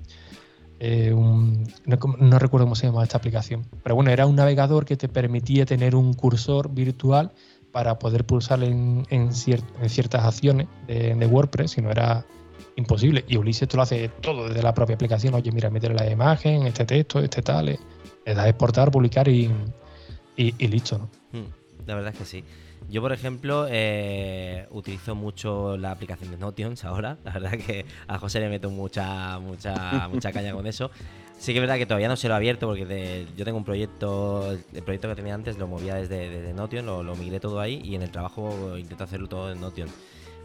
eh, no, recuerdo cómo se llama esta aplicación, pero bueno, era un navegador que te permitía tener un cursor virtual para poder pulsar en, ciertas acciones de, WordPress, si no era imposible. Y Ulises tú lo hace todo desde la propia aplicación. Oye, mira, meter la imagen, este texto, este tal, le das exportar, publicar y, listo, ¿no? Hmm, la verdad es que sí. Yo, por ejemplo, eh, utilizo mucho la aplicación de Notions ahora. La verdad que a José le meto mucha, mucha, mucha caña con eso. Sí que es verdad que todavía no se lo he abierto porque yo tengo un proyecto, el proyecto que tenía antes lo movía desde, desde Notion, lo, lo, migré todo ahí y en el trabajo intento hacerlo todo en Notion.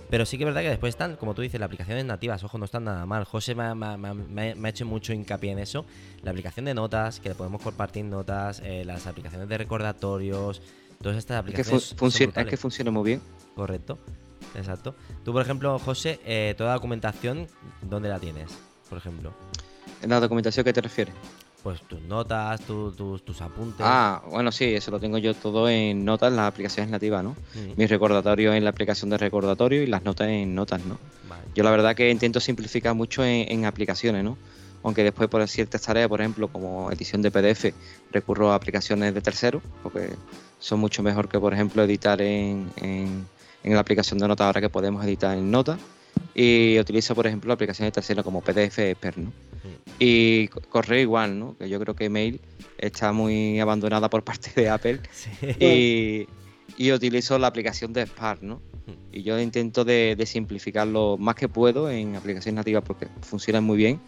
Pero sí que es verdad que después están, como tú dices, las aplicaciones nativas, ojo, no están nada mal. José me, ha hecho mucho hincapié en eso. La aplicación de notas, que le podemos compartir notas, eh, las aplicaciones de recordatorios, Todas estas aplicaciones. Es que, funciona muy bien. Correcto, exacto. Tú, por ejemplo, José, eh, toda la documentación, ¿dónde la tienes? Por ejemplo. ¿En la documentación qué te refieres? Pues tus notas, tus apuntes. Ah, bueno, sí, eso lo tengo yo todo en notas en las aplicaciones nativas, ¿no? Mis recordatorios en la aplicación de recordatorio y las notas en notas, ¿no? Yo la verdad que intento simplificar mucho en, aplicaciones, ¿no? Aunque después por ciertas tareas, por ejemplo, como edición de PDF, recurro a aplicaciones de terceros, porque son mucho mejor que, por ejemplo, editar en, en, la aplicación de Nota ahora que podemos editar en Nota. Y utilizo, por ejemplo, aplicaciones de como PDF Expert, ¿no? Y correo igual, ¿no? Que yo creo que Mail está muy abandonada por parte de Apple. Y, y, utilizo la aplicación de Spark, ¿no? Y yo intento de, de, simplificarlo más que puedo en aplicaciones nativas porque funcionan muy bien.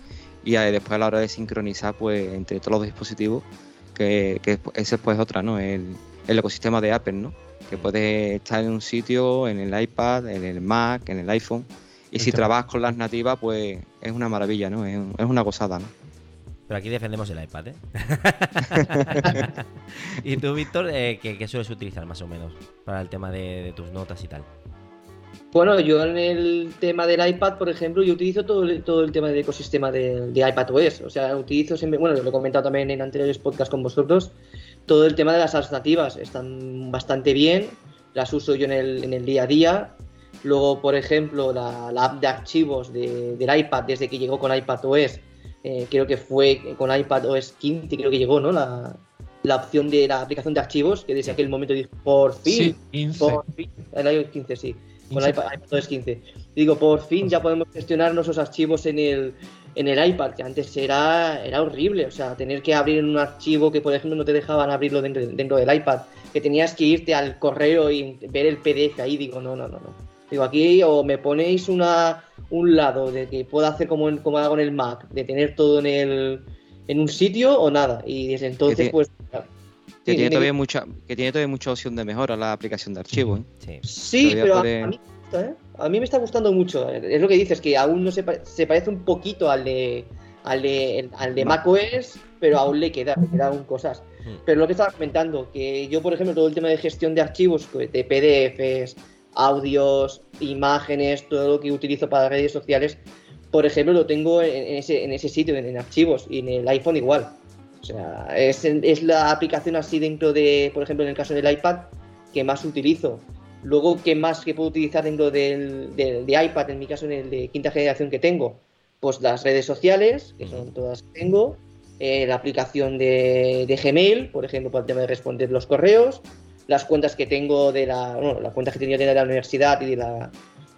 Y después a la hora de sincronizar, pues, entre todos los dispositivos, que, que esa es pues otra, ¿no? El, el ecosistema de Apple, ¿no? Que puedes estar en un sitio, en el iPad, en el Mac, en el iPhone. Y si trabajas con las nativas, pues es una maravilla, ¿no? Es, una gozada, ¿no? Pero aquí defendemos el iPad, ¿eh? ¿Y tú, Víctor, eh, ¿qué, sueles utilizar más o menos para el tema de, tus notas y tal? Bueno, yo en el tema del iPad, por ejemplo, yo utilizo todo el, todo el tema del ecosistema de, de iPadOS. O sea, utilizo siempre, bueno, lo he comentado también en anteriores podcasts con vosotros, todo el tema de las alternativas están bastante bien, las uso yo en el, en el día a día. Luego, por ejemplo, la, app de archivos del iPad, desde que llegó con iPad OS, eh, creo que fue con iPad OS 15, creo que llegó, ¿no? La, la opción de la aplicación de archivos, que desde aquel momento dijo, por fin, por fin, el iOS 15, sí, con iPad, OS 15. Digo, por fin ya podemos gestionar nuestros archivos en el, en el iPad, que antes era, era horrible, o sea, tener que abrir un archivo que por ejemplo no te dejaban abrirlo dentro, dentro del iPad, que tenías que irte al correo y ver el PDF ahí, digo, no, no, no, no. Digo, aquí o me ponéis una, un lado de que pueda hacer como, como hago en el Mac, de tener todo en, el, en un sitio o nada. Y desde entonces, pues... Que tiene, todavía mucha, que tiene todavía mucha opción de mejora la aplicación de archivo. ¿eh? Sí, pero a, mí, ¿eh? a mí me está gustando mucho. Es lo que dices, que aún no se, se parece un poquito al de al de, al de macOS, pero aún le queda, le quedan cosas. Hmm. Pero lo que estaba comentando, que yo, por ejemplo, todo el tema de gestión de archivos, pues, de PDFs, audios, imágenes, todo lo que utilizo para redes sociales, por ejemplo, lo tengo en, ese, en ese sitio, en, archivos, y en el iPhone igual. O sea, es, es la aplicación así dentro de, por ejemplo, en el caso del iPad, que más utilizo. Luego, ¿qué más que puedo utilizar dentro del, de iPad, en mi caso en el de quinta generación que tengo? Pues las redes sociales, que son todas que tengo, eh, la aplicación de, Gmail, por ejemplo, para el tema de responder los correos, las cuentas que tengo de la, bueno, las cuentas que tenía de la universidad y de la,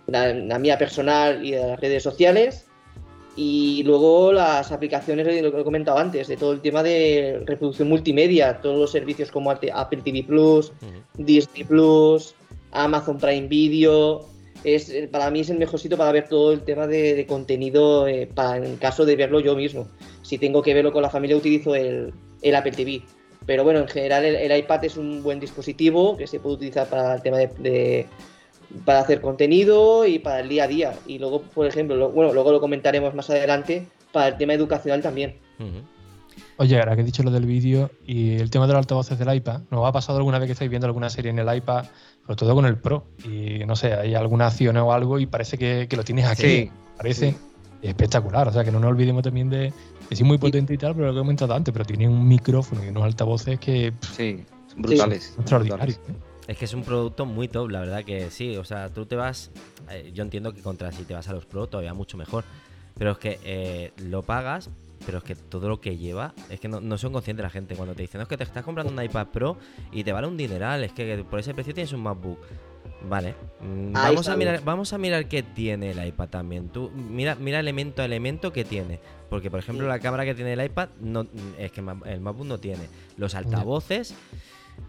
la, mía personal y de las redes sociales, y luego las aplicaciones, lo que he comentado antes, de todo el tema de reproducción multimedia, todos los servicios como Apple TV Plus, Disney Plus, Amazon Prime Video, es para mí es el mejor sitio para ver todo el tema de, contenido eh, para en caso de verlo yo mismo. Si tengo que verlo con la familia utilizo el, Apple TV. Pero bueno, en general el, iPad es un buen dispositivo que se puede utilizar para el tema de, para hacer contenido y para el día a día. Y luego, por ejemplo, bueno, luego lo comentaremos más adelante para el tema educacional también. Oye, ahora que he dicho lo del vídeo y el tema de los altavoces del iPad, ¿nos ha pasado alguna vez que estáis viendo alguna serie en el iPad, sobre todo con el Pro? Y no sé, hay alguna acción o algo y parece que, lo tienes aquí. Parece espectacular. O sea, que no nos olvidemos también de que sí, muy potente y tal, pero lo que he comentado antes, pero tiene un micrófono y unos altavoces que. sí, brutales. Extraordinarios. ¿eh? Es que es un producto muy top, la verdad que sí. O sea, tú te vas. Eh, yo entiendo que contra si te vas a los Pro todavía mucho mejor. Pero es que eh, lo pagas, pero es que todo lo que lleva, es que no, son conscientes la gente cuando te dicen, no, es que te estás comprando un iPad Pro y te vale un dineral, es que por ese precio tienes un MacBook. Vale, mm, vamos a, mirar, vamos a mirar qué tiene el iPad también. Tú mira, mira elemento a elemento que tiene. Porque, por ejemplo, la cámara que tiene el iPad no, es que el MacBook no tiene. Los altavoces.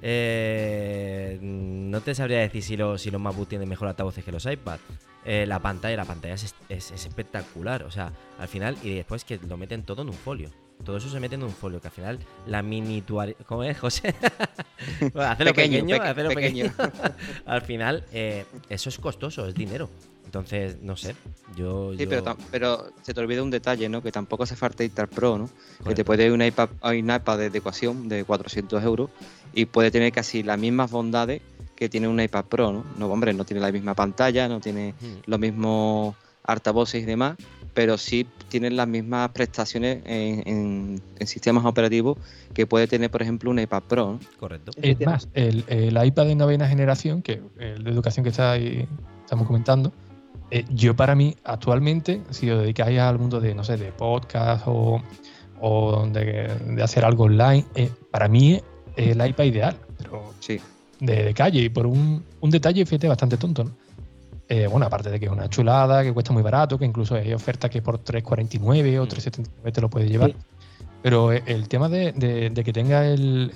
Eh, no te sabría decir si, si los MacBook tienen mejor altavoces que los iPad. Eh, la pantalla, la pantalla es, espectacular. O sea, al final, y después que lo meten todo en un folio. Todo eso se mete en un folio, que al final la mini ¿Cómo es, José? hacerlo pequeño, pequeño. al final, eh, eso es costoso, es dinero. Entonces, no sé, yo... Sí, Pero, pero, se te olvida un detalle, ¿no? Que tampoco hace falta Inter Pro, ¿no? Que te puede ir un iPad, un iPad de ecuación de 400 euros y puede tener casi las mismas bondades que tiene un iPad Pro, ¿no? No, hombre, no tiene la misma pantalla, no tiene hmm. los mismos altavoces y demás, pero sí tiene las mismas prestaciones en, sistemas operativos que puede tener, por ejemplo, un iPad Pro. Correcto. Es más, el, iPad de novena generación, que el de educación que está ahí, estamos comentando, eh, yo para mí, actualmente, si os dedicáis al mundo de, no sé, de podcast o, o de, hacer algo online, eh, para mí es el iPad ideal. Pero sí de, calle y por un, un, detalle, fíjate, bastante tonto, ¿no? Eh, bueno, aparte de que es una chulada, que cuesta muy barato, que incluso hay ofertas que por 3,49 o 3,79 mm. te lo puedes llevar. Pero el tema de, de, que tenga el,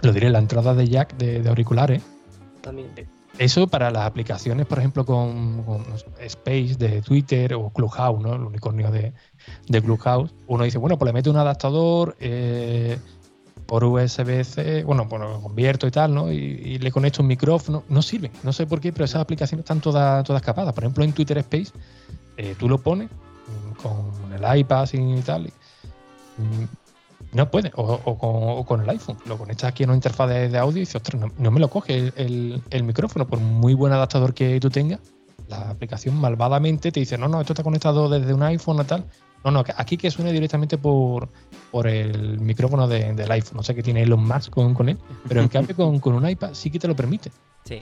lo diré, la entrada de jack de, auriculares. También. Eso para las aplicaciones, por ejemplo, con, Space de Twitter o Clubhouse, ¿no? El unicornio de, de Clubhouse. Uno dice, bueno, pues le mete un adaptador, eh, por USB-C, bueno, pues lo convierto y tal, ¿no? Y, le conecto un micrófono. No sirve, no sé por qué, pero esas aplicaciones están todas, todas capadas. Por ejemplo, en Twitter Space, eh, tú lo pones mm, con el iPad y tal. Mm, no puede, o, con, el iPhone. Lo conectas aquí en una interfaz de, audio y dices, ostras, no, me lo coge el, el, micrófono, por muy buen adaptador que tú tengas. La aplicación malvadamente te dice, no, no, esto está conectado desde un iPhone o tal. No, no, aquí que suene directamente por, por el micrófono del iPhone. No sé qué tiene Elon Musk con, con él, pero en cambio con, con, un iPad sí que te lo permite.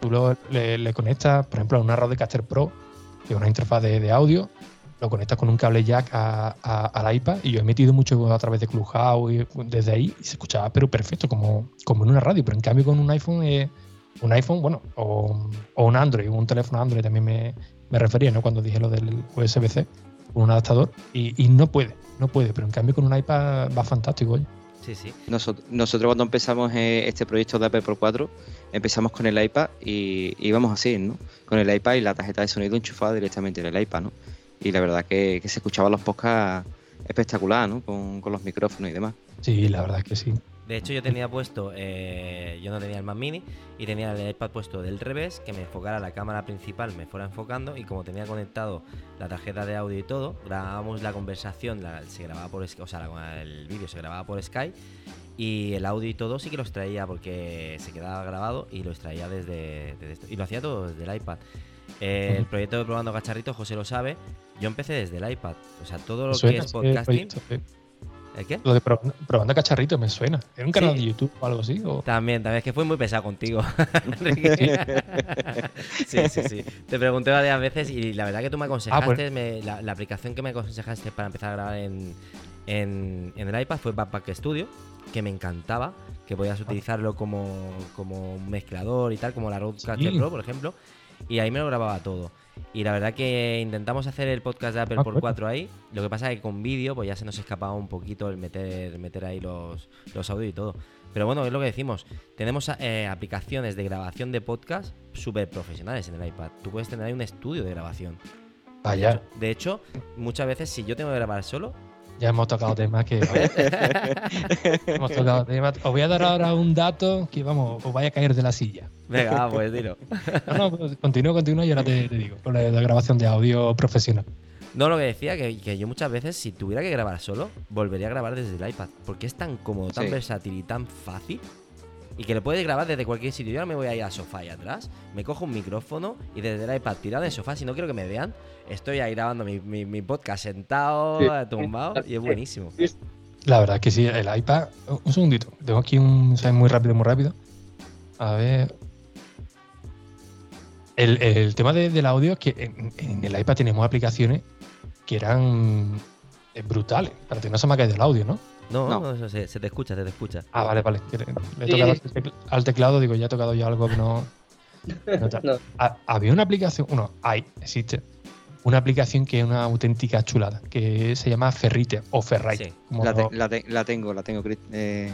Tú le, conectas, por ejemplo, a una Rodecaster Pro, que es una interfaz de, audio, lo conectas con un cable jack al iPad y yo he metido mucho a través de Clubhouse y desde ahí y se escuchaba pero perfecto, como, como en una radio, pero en cambio con un iPhone, eh, un iPhone, bueno, o, o, un Android, un teléfono Android también me, me refería, ¿no? Cuando dije lo del USB-C un adaptador y, no puede, no puede, pero en cambio con un iPad va fantástico. Sí, sí. Nosotros, nosotros cuando empezamos eh, este proyecto de Apple por 4, empezamos con el iPad y íbamos así, ¿no? Con el iPad y la tarjeta de sonido enchufada directamente en el iPad, ¿no? Y la verdad que, se escuchaban los podcasts espectacular, ¿no? Con, con los micrófonos y demás. Sí, la verdad es que sí. De hecho, yo tenía puesto, eh, yo no tenía el Mac Mini y tenía el iPad puesto del revés, que me enfocara la cámara principal, me fuera enfocando y como tenía conectado la tarjeta de audio y todo, grabábamos la conversación, se grababa por, o sea, el vídeo se grababa por Skype y el audio y todo sí que lo extraía porque se quedaba grabado y lo extraía desde, esto. Y lo hacía todo desde el iPad. el proyecto de Probando Cacharritos, José lo sabe, yo empecé desde el iPad. O sea, todo lo que es podcasting... ¿El qué? Lo de probando cacharritos me suena. ¿Era un canal de YouTube o algo así? También, también. Es que fue muy pesado contigo. sí, sí, sí. Te pregunté varias veces y la verdad que tú me aconsejaste, ah, pues. la, aplicación que me aconsejaste para empezar a grabar en, en, el iPad fue Backpack Studio, que me encantaba, que podías utilizarlo como, como un mezclador y tal, como la Rodecaster Pro, por ejemplo. y ahí me lo grababa todo. Y la verdad que intentamos hacer el podcast de Apple ah, por 4 ahí. Lo que pasa es que con vídeo pues ya se nos escapaba un poquito el meter, meter ahí los, los audios y todo. Pero bueno, es lo que decimos. Tenemos eh, aplicaciones de grabación de podcast súper profesionales en el iPad. Tú puedes tener ahí un estudio de grabación. Vaya. De hecho, muchas veces si yo tengo que grabar solo, ya hemos tocado temas que. hemos tocado temas. Os voy a dar ahora un dato que, vamos, os vaya a caer de la silla. Venga, pues dilo. no, no, pues, continúo, continúo y ahora te, digo, con la, grabación de audio profesional. No, lo que decía, que, yo muchas veces, si tuviera que grabar solo, volvería a grabar desde el iPad. Porque es tan cómodo, tan versátil y tan fácil y que le puedes grabar desde cualquier sitio. Yo ahora me voy a ir al sofá ahí atrás, me cojo un micrófono y desde el iPad tirado en el sofá, si no quiero que me vean, estoy ahí grabando mi, podcast sentado, tumbado y es buenísimo. La verdad es que sí, el iPad. Un segundito, tengo aquí un mensaje muy rápido, muy rápido. A ver. El, tema del audio es que en, el iPad tenemos aplicaciones que eran eh, brutales. Para que no se me ha caído el audio, ¿no? No, no, se, te escucha, se te escucha. Ah, vale, vale. Le he tocado al teclado, digo, ya he tocado yo algo que no. Había una aplicación, bueno, hay, existe, una aplicación que es una auténtica chulada, que se llama Ferrite o Ferrite. la, tengo, la tengo. Eh,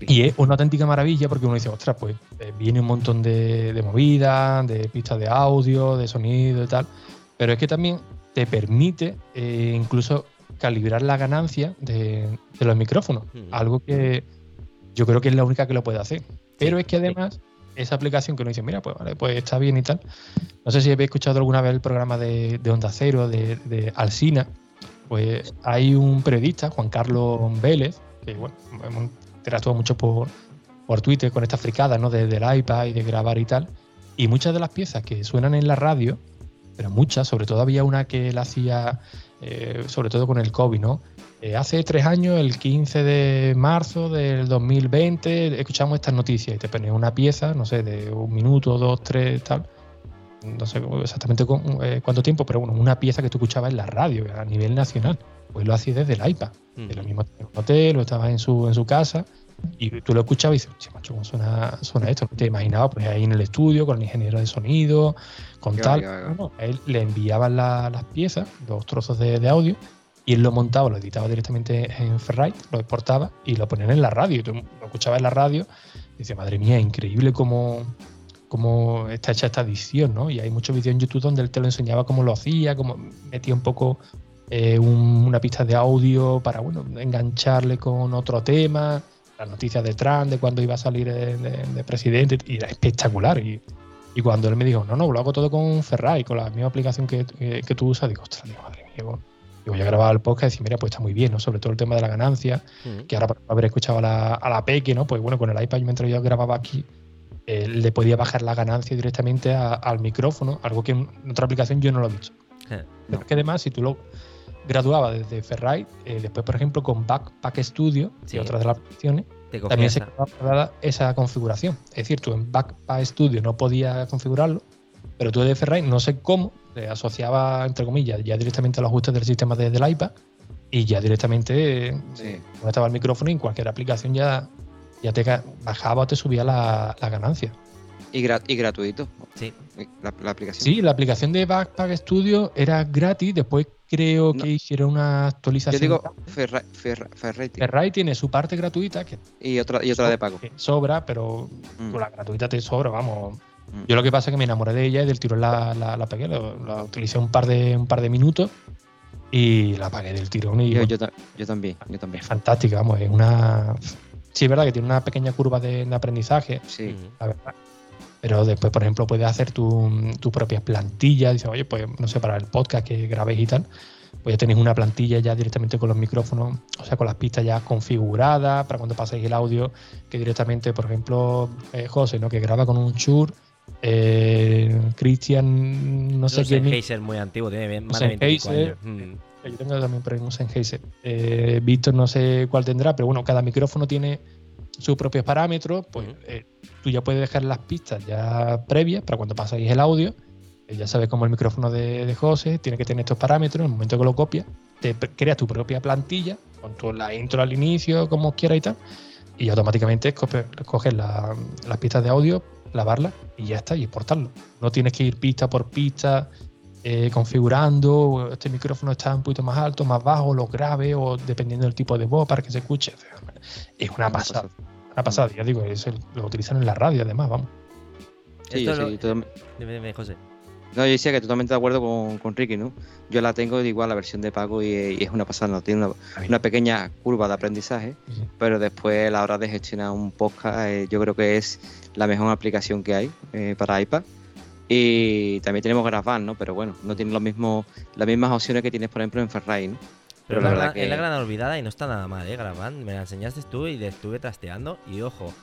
y es una auténtica maravilla porque uno dice, ostras, pues eh, viene un montón de, de movidas, de pistas de audio, de sonido y tal. Pero es que también te permite eh, incluso calibrar la ganancia de, los micrófonos. Algo que yo creo que es la única que lo puede hacer. Pero es que además, esa aplicación que uno dice, mira, pues vale, pues está bien y tal. No sé si habéis escuchado alguna vez el programa de, Onda Cero, de, de, Alsina. Pues hay un periodista, Juan Carlos Vélez, que bueno, hemos interactuado mucho por, por Twitter con esta fricada, ¿no? Desde el iPad y de grabar y tal. Y muchas de las piezas que suenan en la radio, pero muchas, sobre todo había una que él hacía eh, sobre todo con el COVID, ¿no? Eh, hace tres años, el 15 de marzo del 2020, escuchamos estas noticias y te pones una pieza, no sé, de un minuto, dos, tres, tal. No sé exactamente eh, cuánto tiempo, pero bueno, una pieza que tú escuchabas en la radio a nivel nacional. Pues lo hacía desde el iPad. De lo mismo en un hotel o estabas en su, en su casa y tú lo escuchabas y dices, macho, ¿cómo suena, suena esto? No te imaginaba, pues ahí en el estudio con el ingeniero de sonido, con tal. él le enviaban las piezas, los trozos de, audio, y él lo montaba, lo editaba directamente en Ferrite, lo exportaba y lo ponían en la radio. Y tú lo escuchabas en la radio y decías, madre mía, increíble cómo, cómo está hecha esta edición, ¿no? Y hay muchos vídeos en YouTube donde él te lo enseñaba cómo lo hacía, cómo metía un poco eh, una pista de audio para, bueno, engancharle con otro tema las noticias de Trump, de cuando iba a salir de, presidente, y era espectacular. Y, cuando él me dijo, no, no, lo hago todo con Ferrari, con la misma aplicación que, tú usas, digo, ostras, madre mía, y voy a grabar el podcast y decir, mira, pues está muy bien, ¿no? Sobre todo el tema de la ganancia, mm. que ahora por haber escuchado a la, a la Peque, ¿no? Pues bueno, con el iPad mientras yo grababa aquí, eh, le podía bajar la ganancia directamente al micrófono, algo que en otra aplicación yo no lo he visto. Pero es que además, si tú lo graduaba desde Ferrari, eh, después, por ejemplo, con Backpack Studio y otras de las aplicaciones, también se quedaba esa configuración. Es decir, tú en Backpack Studio no podías configurarlo, pero tú de Ferrari, no sé cómo, le asociaba, entre comillas, ya directamente a los ajustes del sistema desde el iPad y ya directamente sí. estaba el micrófono y en cualquier aplicación ya, ya te bajaba o te subía la, ganancia. Y, y, gratuito. Sí. La, la, aplicación. Sí, la aplicación de Backpack Studio era gratis. Después creo que hicieron una actualización. Yo digo Ferrari. Ferrari tiene su parte gratuita que y otra y otra de pago. sobra, pero mm. con la gratuita te sobra, vamos. Mm. Yo lo que pasa es que me enamoré de ella y del tirón la, la, la pegué, la, utilicé un par de un par de minutos y la pagué del tirón. Y, yo, yo, también, yo también. Es fantástica, vamos, es una. Sí, es verdad que tiene una pequeña curva de, aprendizaje. Sí. La verdad. Pero después, por ejemplo, puedes hacer tu, tu propia plantilla. Dices, oye, pues no sé, para el podcast que grabéis y tal, pues ya tenéis una plantilla ya directamente con los micrófonos, o sea, con las pistas ya configuradas para cuando paséis el audio, que directamente, por ejemplo, eh, José, ¿no? que graba con un Shure. Eh, Cristian, no sé qué. Sennheiser muy antiguo, tiene más de 25 años. Mm. Yo tengo también por un Sennheiser. Eh, Víctor no sé cuál tendrá, pero bueno, cada micrófono tiene sus propios parámetros, pues eh, tú ya puedes dejar las pistas ya previas para cuando pasáis el audio. Eh, ya sabes cómo el micrófono de, de, José tiene que tener estos parámetros. En el momento que lo copias, te creas tu propia plantilla con toda la intro al inicio, como quieras y tal. Y automáticamente coges las pistas de audio clavarla y ya está, y exportarlo. No tienes que ir pista por pista eh, configurando, este micrófono está un poquito más alto, más bajo, lo grave o dependiendo del tipo de voz para que se escuche. Es una pasada. Una pasada, ya digo, eso lo utilizan en la radio además, vamos. Sí, sí, dime, José. No, yo decía que totalmente de acuerdo con, Ricky, ¿no? Yo la tengo igual la versión de pago y, es una pasada, ¿no? tiene una, pequeña curva de aprendizaje, pero después a la hora de gestionar un podcast eh, yo creo que es la mejor aplicación que hay eh, para iPad. Y también tenemos GarageBand, ¿no? Pero bueno, no tiene lo mismo, las mismas opciones que tienes, por ejemplo, en Ferrari, ¿no? Pero, la, verdad que... es la gran olvidada y no está nada mal, ¿eh? GarageBand. Me la enseñaste tú y le estuve trasteando y ojo,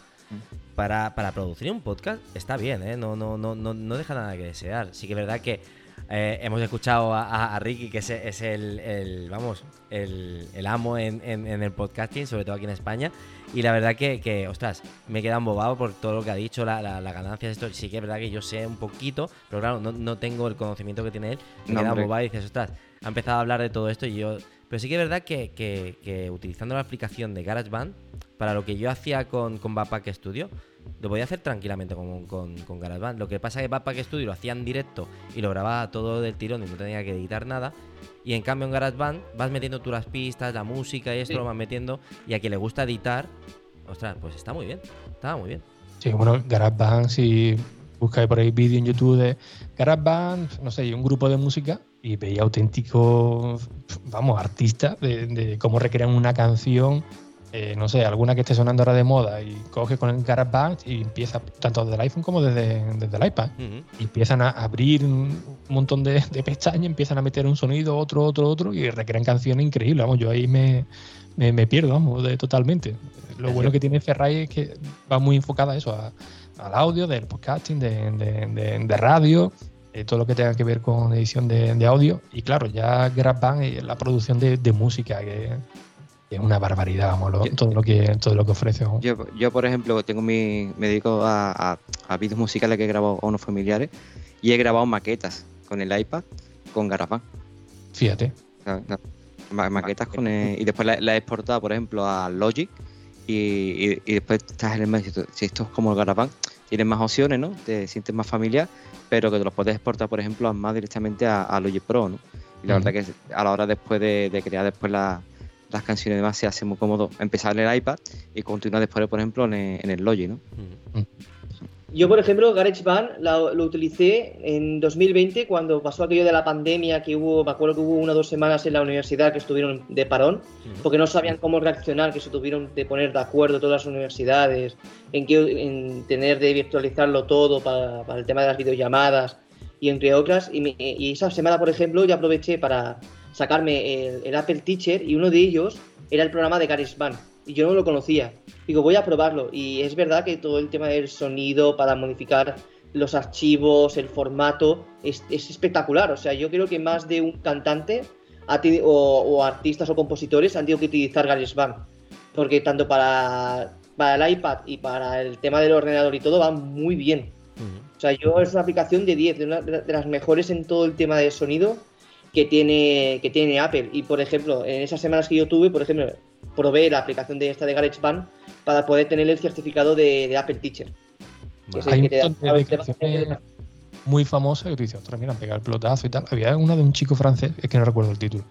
para, para, producir un podcast está bien, ¿eh? No, no, no, no, no deja nada que desear. Sí que es verdad que eh, hemos escuchado a, Ricky, que es, el, vamos, el, amo en, el podcasting, sobre todo aquí en España. Y la verdad que, ostras, me queda embobado por todo lo que ha dicho, la, la, ganancia de esto. Sí que es verdad que yo sé un poquito, pero claro, no, tengo el conocimiento que tiene él. Me queda embobado y dices, ostras, ha empezado a hablar de todo esto y yo... Pero sí que es verdad que, utilizando la aplicación de GarageBand, para lo que yo hacía con, con Backpack Studio, lo podía hacer tranquilamente con, con, con GarageBand. Lo que pasa es que Backpack Studio lo hacía en directo y lo grababa todo del tirón y no tenía que editar nada. Y en cambio en GarageBand vas metiendo tú las pistas, la música y esto lo vas metiendo. Y a quien le gusta editar, ostras, pues está muy bien. Estaba muy bien. Sí, bueno, GarageBand, si buscáis por ahí vídeo en YouTube de GarageBand, no sé, un grupo de música y veía auténticos, vamos, artistas de, de cómo recrean una canción eh, no sé, alguna que esté sonando ahora de moda y coge con el GarageBand y empieza, tanto desde el iPhone como desde, desde el iPad, y empiezan a abrir un montón de, pestañas, empiezan a meter un sonido, otro, otro, otro, y recrean canciones increíbles. Vamos, yo ahí me, me, pierdo, vamos, de, totalmente. Lo bueno que tiene Ferrari es que va muy enfocada a eso, al audio, del podcasting, de, de radio, eh, todo lo que tenga que ver con edición de, audio. Y claro, ya GarageBand y la producción de, música, que es una barbaridad, vamos, todo, lo que, todo lo que ofrece. Yo, yo, por ejemplo, tengo mi, me dedico a, a, vídeos musicales que he grabado a unos familiares y he grabado maquetas con el iPad con GarageBand. Fíjate. maquetas con y después la, he exportado, por ejemplo, a Logic y, y, después estás en el medio. Si esto es como el GarageBand, tienes más opciones, ¿no? Te sientes más familiar, pero que te los puedes exportar, por ejemplo, más directamente a, Logic Pro, ¿no? Y la verdad que a la hora después de, de crear después la las canciones y demás se hace muy cómodo empezar en el iPad y continuar después, por ejemplo, en el, Logi, ¿no? Yo, por ejemplo, GarageBand lo, lo utilicé en 2020 cuando pasó aquello de la pandemia que hubo, me acuerdo que hubo una o dos semanas en la universidad que estuvieron de parón, porque no sabían cómo reaccionar, que se tuvieron de poner de acuerdo todas las universidades en, que, en tener de virtualizarlo todo para, el tema de las videollamadas y entre otras. Y, y esa semana, por ejemplo, yo aproveché para sacarme el, Apple Teacher y uno de ellos era el programa de GarageBand y yo no lo conocía. Digo, voy a probarlo y es verdad que todo el tema del sonido para modificar los archivos, el formato, es, espectacular. O sea, yo creo que más de un cantante o, artistas o compositores han tenido que utilizar GarageBand. Porque tanto para, para el iPad y para el tema del ordenador y todo va muy bien. O sea, yo es una aplicación de 10, de, de, las mejores en todo el tema de sonido que tiene, que tiene Apple. Y por ejemplo, en esas semanas que yo tuve, por ejemplo, probé la aplicación de esta de GarageBand para poder tener el certificado de, Apple Teacher. Hay un muy famosa que tú dices, ostras, mira, pegar el pelotazo y tal. Había una de un chico francés, es que no recuerdo el título.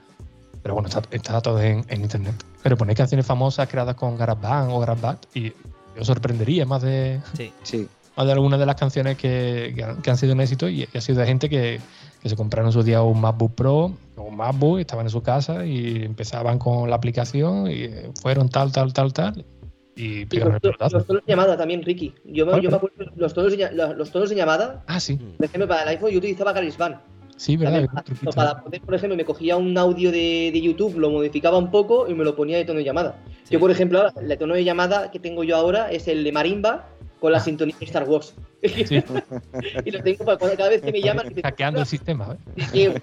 Pero bueno, está, todo en, internet. Pero ponéis canciones famosas creadas con GarageBand o GarageBand y yo sorprendería más de, sí, Más de algunas de las canciones que, han, sido un éxito y, y ha sido de gente que, que se compraron en su día un MacBook Pro o un MacBook, estaban en su casa y empezaban con la aplicación y fueron tal, tal, tal, tal. Y, los, los, tonos de llamada también, Ricky. Yo, me, yo me acuerdo los tonos, de, los tonos de llamada. Ah, sí. Por ejemplo, para el iPhone yo utilizaba GarageBand. Sí, ¿verdad? para poder, por ejemplo, me cogía un audio de, de, YouTube, lo modificaba un poco y me lo ponía de tono de llamada. Yo, por ejemplo, ahora, el tono de llamada que tengo yo ahora es el de marimba con la sintonía de Star Wars. y lo tengo para cada vez que me llaman. Hackeando el sistema, ¿eh?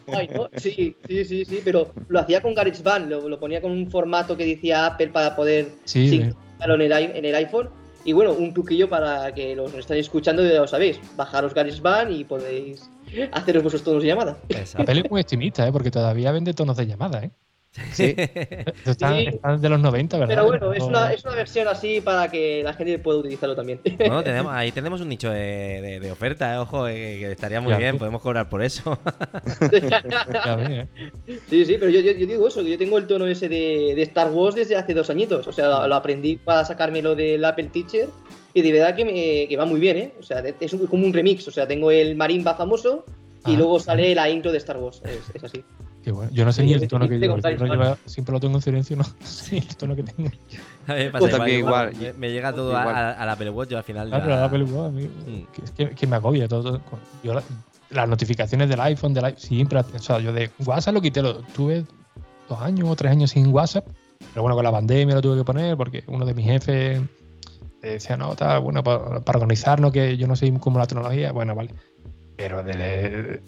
Sí, sí, sí, sí, pero lo hacía con GarageBand, lo, lo ponía con un formato que decía Apple para poder sincronizarlo en el, en el iPhone. Y bueno, un truquillo para que los estáis escuchando, ya lo sabéis, bajaros GarageBand y podéis haceros vuestros tonos de llamada. Apple es muy estimista, ¿eh? porque todavía vende tonos de llamada, ¿eh? Sí. Están, de los 90, ¿verdad? Pero bueno, es una, es una, versión así para que la gente pueda utilizarlo también. Bueno, tenemos, ahí tenemos un nicho de, de, oferta, ¿eh? ojo, eh, que estaría muy bien, podemos cobrar por eso. sí, sí, pero yo, yo, digo eso, que yo tengo el tono ese de, de, Star Wars desde hace dos añitos. O sea, lo aprendí para sacármelo del Apple Teacher y de verdad que, me, que va muy bien, ¿eh? O sea, es como un remix. O sea, tengo el marimba famoso y ah. luego sale la intro de Star Wars. Es, así. Qué bueno. Yo no sé ni el tono que llevo. siempre lo tengo en silencia, no Sí, el tono que tengo. A mí me pasa igual, Me, llega todo a, la Apple Watch yo al final. Claro, ya... la Apple Watch, mm. es que, que, me agobia todo. Yo las notificaciones del iPhone, del iPhone, siempre. O sea, yo de WhatsApp lo quité, lo tuve dos años o tres años sin WhatsApp. Pero bueno, con la pandemia lo tuve que poner porque uno de mis jefes decía, no, está bueno, para, para organizarnos, que yo no sé cómo la tecnología. Bueno, vale. Pero de,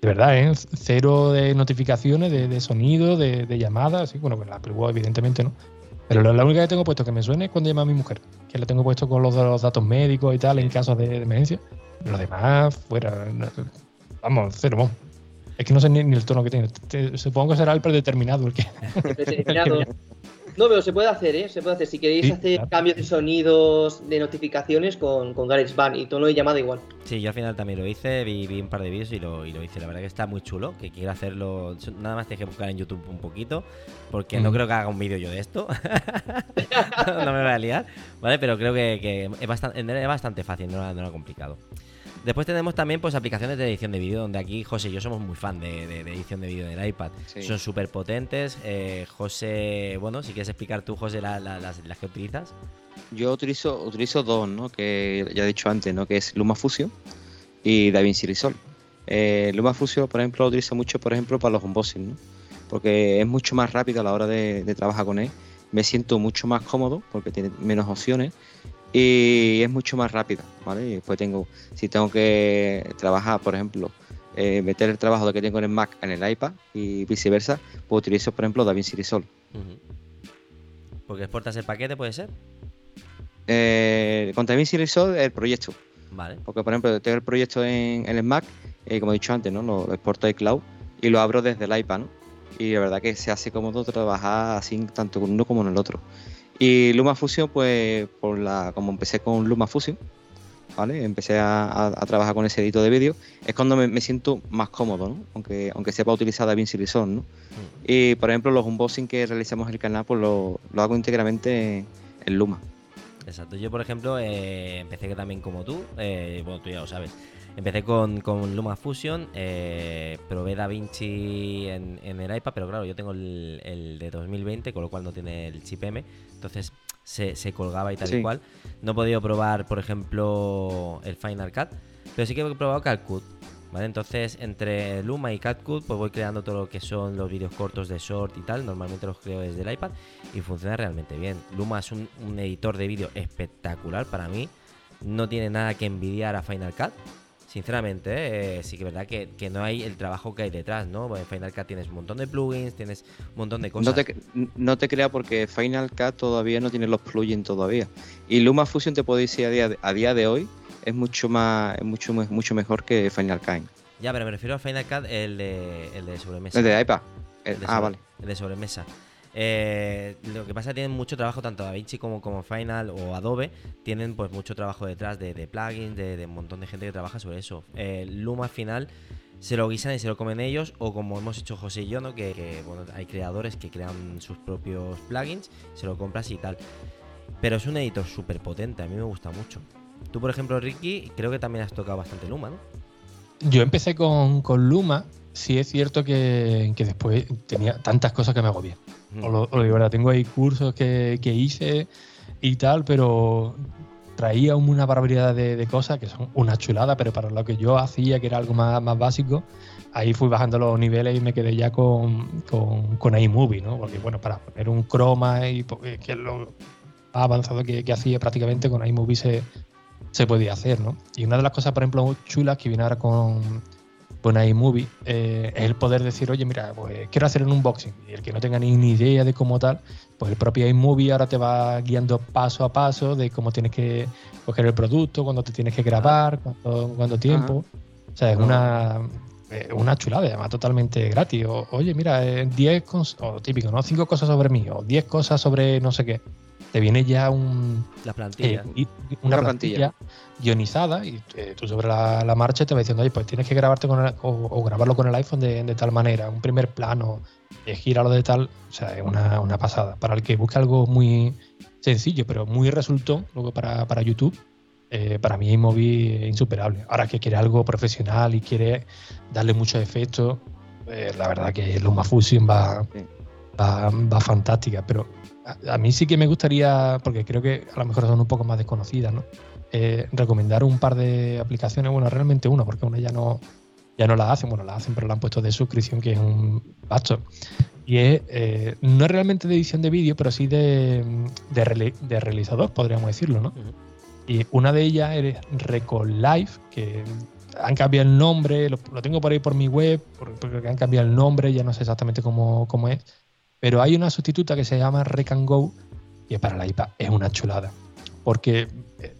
de, verdad, ¿eh? cero de notificaciones, de, sonido, de, llamadas. Sí, bueno, pues la Apple evidentemente no. Pero la, única que tengo puesto que me suene es cuando llama a mi mujer, que la tengo puesto con los, los datos médicos y tal en casos de, emergencia. Lo demás, fuera. Vamos, cero, vamos. Es que no sé ni, el tono que tiene. supongo que será el predeterminado el que. Predeterminado. No, pero se puede hacer, ¿eh? Se puede hacer. Si queréis hacer cambios de sonidos, de notificaciones con, con GarageBand y tono de llamada igual. Sí, yo al final también lo hice, vi, un par de vídeos y lo, y lo, hice. La verdad que está muy chulo, que quiero hacerlo. Nada más tienes que buscar en YouTube un poquito, porque no creo que haga un vídeo yo de esto. no me voy a liar, ¿vale? Pero creo que, es, bastante, es bastante fácil, no, no era complicado. Después tenemos también pues aplicaciones de edición de vídeo, donde aquí José y yo somos muy fan de, edición de vídeo en el iPad. Son súper potentes. Eh, José, bueno, si quieres explicar tú, José, las, que utilizas. Yo utilizo, utilizo dos, ¿no? Que ya he dicho antes, ¿no? Que es LumaFusion y DaVinci Resolve. Eh, LumaFusion, por ejemplo, lo utilizo mucho, por ejemplo, para los unboxing, ¿no? Porque es mucho más rápido a la hora de, de trabajar con él. Me siento mucho más cómodo porque tiene menos opciones y es mucho más rápida, ¿vale? Y después tengo, si tengo que trabajar, por ejemplo, eh, meter el trabajo que tengo en el Mac en el iPad y viceversa, pues utilizo, por ejemplo, DaVinci Resolve. ¿Porque exportas el paquete, puede ser? Eh, con DaVinci Resolve el proyecto. Vale. Porque, por ejemplo, tengo el proyecto en, el Mac, eh, como he dicho antes, ¿no? Lo, exporto de cloud y lo abro desde el iPad, ¿no? Y la verdad que se hace cómodo trabajar así tanto con uno como en el otro. Y LumaFusion, pues, por la, como empecé con LumaFusion, ¿vale? Empecé a, trabajar con ese editor de vídeo, es cuando me, siento más cómodo, ¿no? Aunque, aunque sepa utilizar DaVinci Resolve, ¿no? Mm. Y, por ejemplo, los unboxing que realizamos en el canal, pues lo, hago íntegramente en, Luma. Exacto. Yo, por ejemplo, eh, empecé también como tú, eh, bueno, tú ya lo sabes, Empecé con, con Luma Fusion, eh, probé DaVinci en, en el iPad, pero claro, yo tengo el, de 2020, con lo cual no tiene el chip M, entonces se, colgaba y tal y cual. No he podido probar, por ejemplo, el Final Cut, pero sí que he probado CapCut. ¿Vale? Entonces, entre Luma y CapCut, pues voy creando todo lo que son los vídeos cortos de short y tal. Normalmente los creo desde el iPad y funciona realmente bien. Luma es un, un editor de vídeo espectacular para mí. No tiene nada que envidiar a Final Cut sinceramente, eh, sí que es verdad que, no hay el trabajo que hay detrás, ¿no? En Final Cut tienes un montón de plugins, tienes un montón de cosas. No te, no te creas porque Final Cut todavía no tiene los plugins todavía. Y Luma Fusion te puedo decir a día de, a día de hoy es mucho más mucho mucho mejor que Final Cut. Ya, pero me refiero a Final Cut el de, el de sobremesa. El de iPad. ah, vale. El de sobremesa. Eh, lo que pasa es que tienen mucho trabajo, tanto DaVinci como, como Final o Adobe, tienen pues mucho trabajo detrás de, plugins, de, un montón de gente que trabaja sobre eso. Eh, Luma final se lo guisan y se lo comen ellos, o como hemos hecho José y yo, ¿no? que, bueno, hay creadores que crean sus propios plugins, se lo compras y tal. Pero es un editor súper potente, a mí me gusta mucho. Tú, por ejemplo, Ricky, creo que también has tocado bastante Luma, ¿no? Yo empecé con, Luma, sí es cierto que, que después tenía tantas cosas que me agobié. O lo, verdad, tengo ahí cursos que, hice y tal, pero traía una barbaridad de, cosas que son una chulada, pero para lo que yo hacía, que era algo más, más básico, ahí fui bajando los niveles y me quedé ya con, con, iMovie, ¿no? Porque, bueno, para poner un croma y que es lo más avanzado que, hacía prácticamente con iMovie se, se podía hacer, ¿no? Y una de las cosas, por ejemplo, chulas que viene ahora con con iMovie eh, es el poder decir, oye, mira, pues quiero hacer un unboxing. Y el que no tenga ni, idea de cómo tal, pues el propio iMovie ahora te va guiando paso a paso de cómo tienes que coger el producto, cuándo te tienes que grabar, cuánto, tiempo. O sea, es una, eh, una chulada, además totalmente gratis. oye, mira, 10 o típico, ¿no? 5 cosas sobre mí, o 10 cosas sobre no sé qué. Te viene ya un. La plantilla. una, plantilla, guionizada y tú sobre la, marcha te va diciendo, oye, pues tienes que grabarte con o, grabarlo con el iPhone de, tal manera, un primer plano, girarlo de tal. O sea, es una, una pasada. Para el que busque algo muy sencillo, pero muy resultó luego para, para YouTube eh, para mí iMovie es insuperable. Ahora que quiere algo profesional y quiere darle muchos efectos, eh, la verdad que LumaFusion va, va, va fantástica. Pero a, mí sí que me gustaría, porque creo que a lo mejor son un poco más desconocidas, ¿no? Eh, recomendar un par de aplicaciones, bueno, realmente una, porque una ya no, ya no la hacen, bueno, la hacen, pero la han puesto de suscripción, que es un basto. Y es, no es realmente de edición de vídeo, pero sí de, de, realizador, podríamos decirlo, ¿no? Y una de ellas es Recolife, que han cambiado el nombre, lo, tengo por ahí por mi web, porque han cambiado el nombre, ya no sé exactamente cómo, cómo es. Pero hay una sustituta que se llama Rec and Go, que para la iPad es una chulada. Porque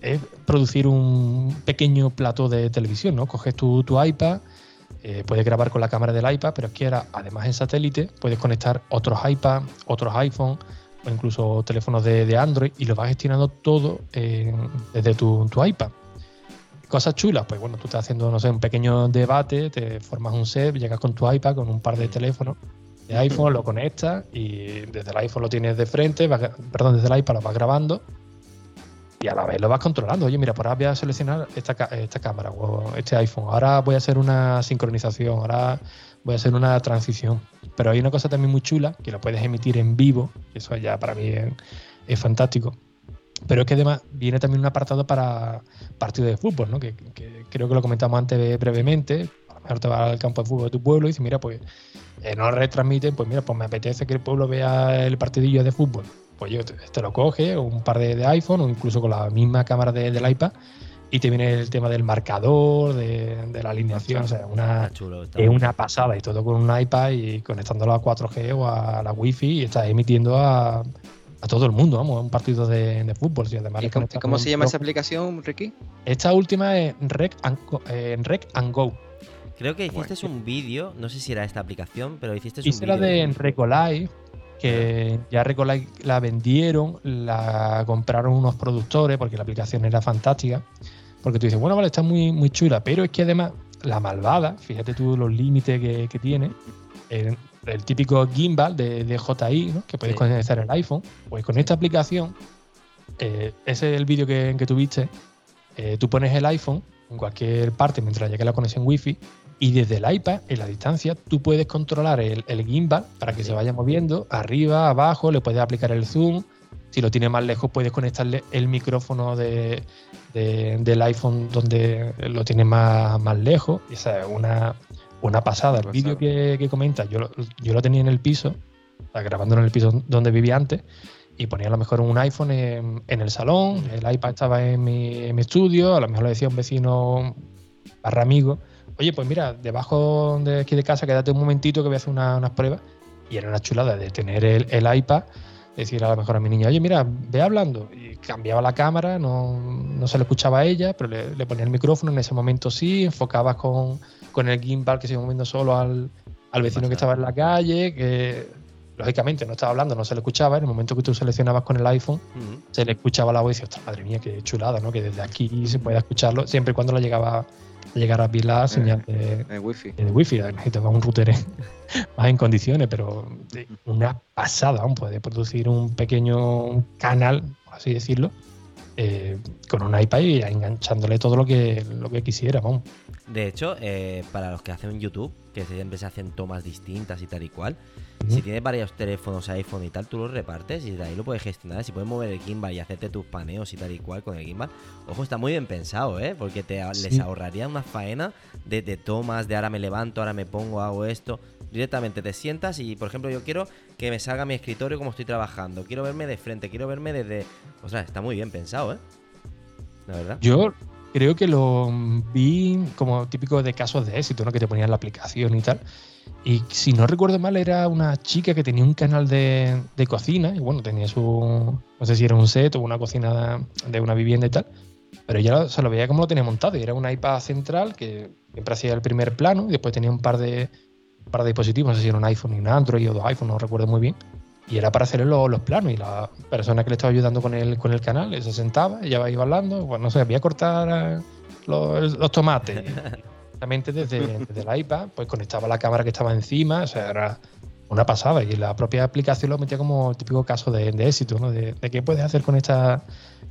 es producir un pequeño plato de televisión, ¿no? Coges tu, tu iPad, eh, puedes grabar con la cámara del iPad, pero es que ahora, además en satélite, puedes conectar otros iPad, otros iPhone, o incluso teléfonos de, Android y lo vas gestionando todo desde tu, iPad. Cosas chulas, pues bueno, tú estás haciendo, no sé, un pequeño debate, te formas un set, llegas con tu iPad, con un par de teléfonos de iPhone, lo conectas y desde el iPhone lo tienes de frente, perdón, desde el iPad lo vas grabando y a la vez lo vas controlando. Oye, mira, por ahora voy a seleccionar esta, esta cámara o este iPhone, ahora voy a hacer una sincronización, ahora voy a hacer una transición. Pero hay una cosa también muy chula, que lo puedes emitir en vivo, eso ya para mí es, fantástico. Pero es que además viene también un apartado para partidos de fútbol, ¿no? Que, creo que lo comentamos antes brevemente. A lo mejor te vas al campo de fútbol de tu pueblo y dices, mira, pues eh, no retransmiten, pues mira, pues me apetece que el pueblo vea el partidillo de fútbol. Pues yo te, lo coge, o un par de, iPhone, o incluso con la misma cámara del iPad, y te viene el tema del marcador, de, la alineación, o sea, una, es una pasada y todo con un iPad y conectándolo a 4G o a la Wi-Fi y estás emitiendo a, todo el mundo, vamos, un partido de, fútbol. cómo, se llama esa aplicación, Ricky? Esta última es Rec and, eh, Rec and Go. Creo que hiciste un vídeo, no sé si era esta aplicación, pero hiciste un vídeo. Hice la de Recolive, que ya Recolive la vendieron, la compraron unos productores porque la aplicación era fantástica. Porque tú dices, bueno, vale, está muy, muy chula, pero es que además la malvada, fíjate tú los límites que, tiene, el, típico gimbal de, JI, ¿no? que puedes conectar el iPhone, pues con esta aplicación, eh, ese es el vídeo que, que tuviste, eh, tú pones el iPhone en cualquier parte mientras llegue la conexión Wi-Fi y desde el iPad, en la distancia, tú puedes controlar el, gimbal para que se vaya moviendo arriba, abajo, le puedes aplicar el zoom. Si lo tiene más lejos, puedes conectarle el micrófono de, del iPhone donde lo tiene más, más lejos. Esa es una, una pasada. El vídeo que, que comenta, yo lo, yo lo tenía en el piso, grabándolo en el piso donde vivía antes, y ponía a lo mejor un iPhone en, el salón, el iPad estaba en mi, en mi, estudio, a lo mejor le decía un vecino barra amigo, oye, pues mira, debajo de aquí de casa, quédate un momentito que voy a hacer unas pruebas. Y era una chulada de tener el, el iPad decir a lo mejor a mi niña, oye, mira, ve hablando. Y cambiaba la cámara, no, no se le escuchaba a ella, pero le, ponía el micrófono, en ese momento sí, enfocabas con, con el gimbal que se iba moviendo solo al, al vecino que estaba en la calle, que lógicamente no estaba hablando, no se le escuchaba. En el momento que tú seleccionabas con el iPhone, se le escuchaba la voz y decías, madre mía, qué chulada, ¿no? Que desde aquí se pueda escucharlo, siempre y cuando lo llegaba llegar a la eh, señal de, wifi. De wifi, necesitas un router más en condiciones, pero una pasada, aún puede producir un pequeño canal, así decirlo, eh, con un iPad y enganchándole todo lo que, lo que quisiera, vamos. De hecho, eh, para los que hacen YouTube, que siempre se hacen tomas distintas y tal y cual, si tienes varios teléfonos iPhone y tal, tú los repartes y de ahí lo puedes gestionar. Si puedes mover el gimbal y hacerte tus paneos y tal y cual con el gimbal, ojo, está muy bien pensado, ¿eh? Porque te, les ahorraría una faena de, de tomas, de ahora me levanto, ahora me pongo, hago esto. Directamente te sientas y, por ejemplo, yo quiero que me salga mi escritorio como estoy trabajando. Quiero verme de frente, quiero verme desde. O sea, está muy bien pensado, ¿eh? La verdad. Yo creo que lo vi como típico de casos de éxito, ¿no? Que te ponían la aplicación y tal. Y si no recuerdo mal, era una chica que tenía un canal de, cocina y bueno, tenía su, no sé si era un set o una cocina de una vivienda y tal. Pero ya se lo veía como lo tenía montado era un iPad central que siempre hacía el primer plano y después tenía un par de, par de dispositivos, no sé si era un iPhone y un Android o dos iPhones, no recuerdo muy bien. Y era para hacer los, los planos y la persona que le estaba ayudando con el, con el canal se sentaba, ella iba hablando, pues no sé, voy a cortar eh, los, los tomates. Exactamente desde, desde, el iPad, pues conectaba la cámara que estaba encima, o sea, era una pasada. Y la propia aplicación lo metía como el típico caso de, éxito, ¿no? De, qué puedes hacer con esta,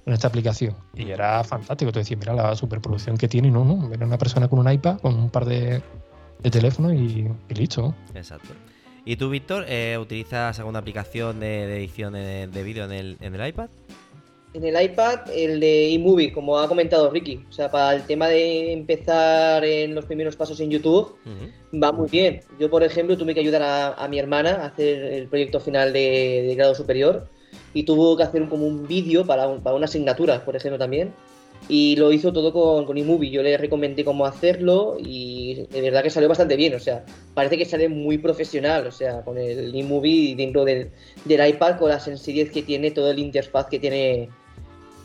con esta aplicación. Y era fantástico. Te decía, mira la superproducción que tiene, no, no. Era una persona con un iPad, con un par de, de teléfonos y, listo. Exacto. ¿Y tú, Víctor, eh, utilizas alguna aplicación de, edición de, vídeo en el, en el iPad? En el iPad, el de iMovie, como ha comentado Ricky. O sea, para el tema de empezar en los primeros pasos en YouTube, va muy bien. Yo, por ejemplo, tuve que ayudar a, mi hermana a hacer el proyecto final de, grado superior y tuvo que hacer un, como un vídeo para, para una asignatura, por ejemplo, también y lo hizo todo con, con eMovie. Yo le recomendé cómo hacerlo y de verdad que salió bastante bien. O sea, parece que sale muy profesional. O sea, con el eMovie dentro del, iPad, con la sencillez que tiene, todo el interfaz que tiene,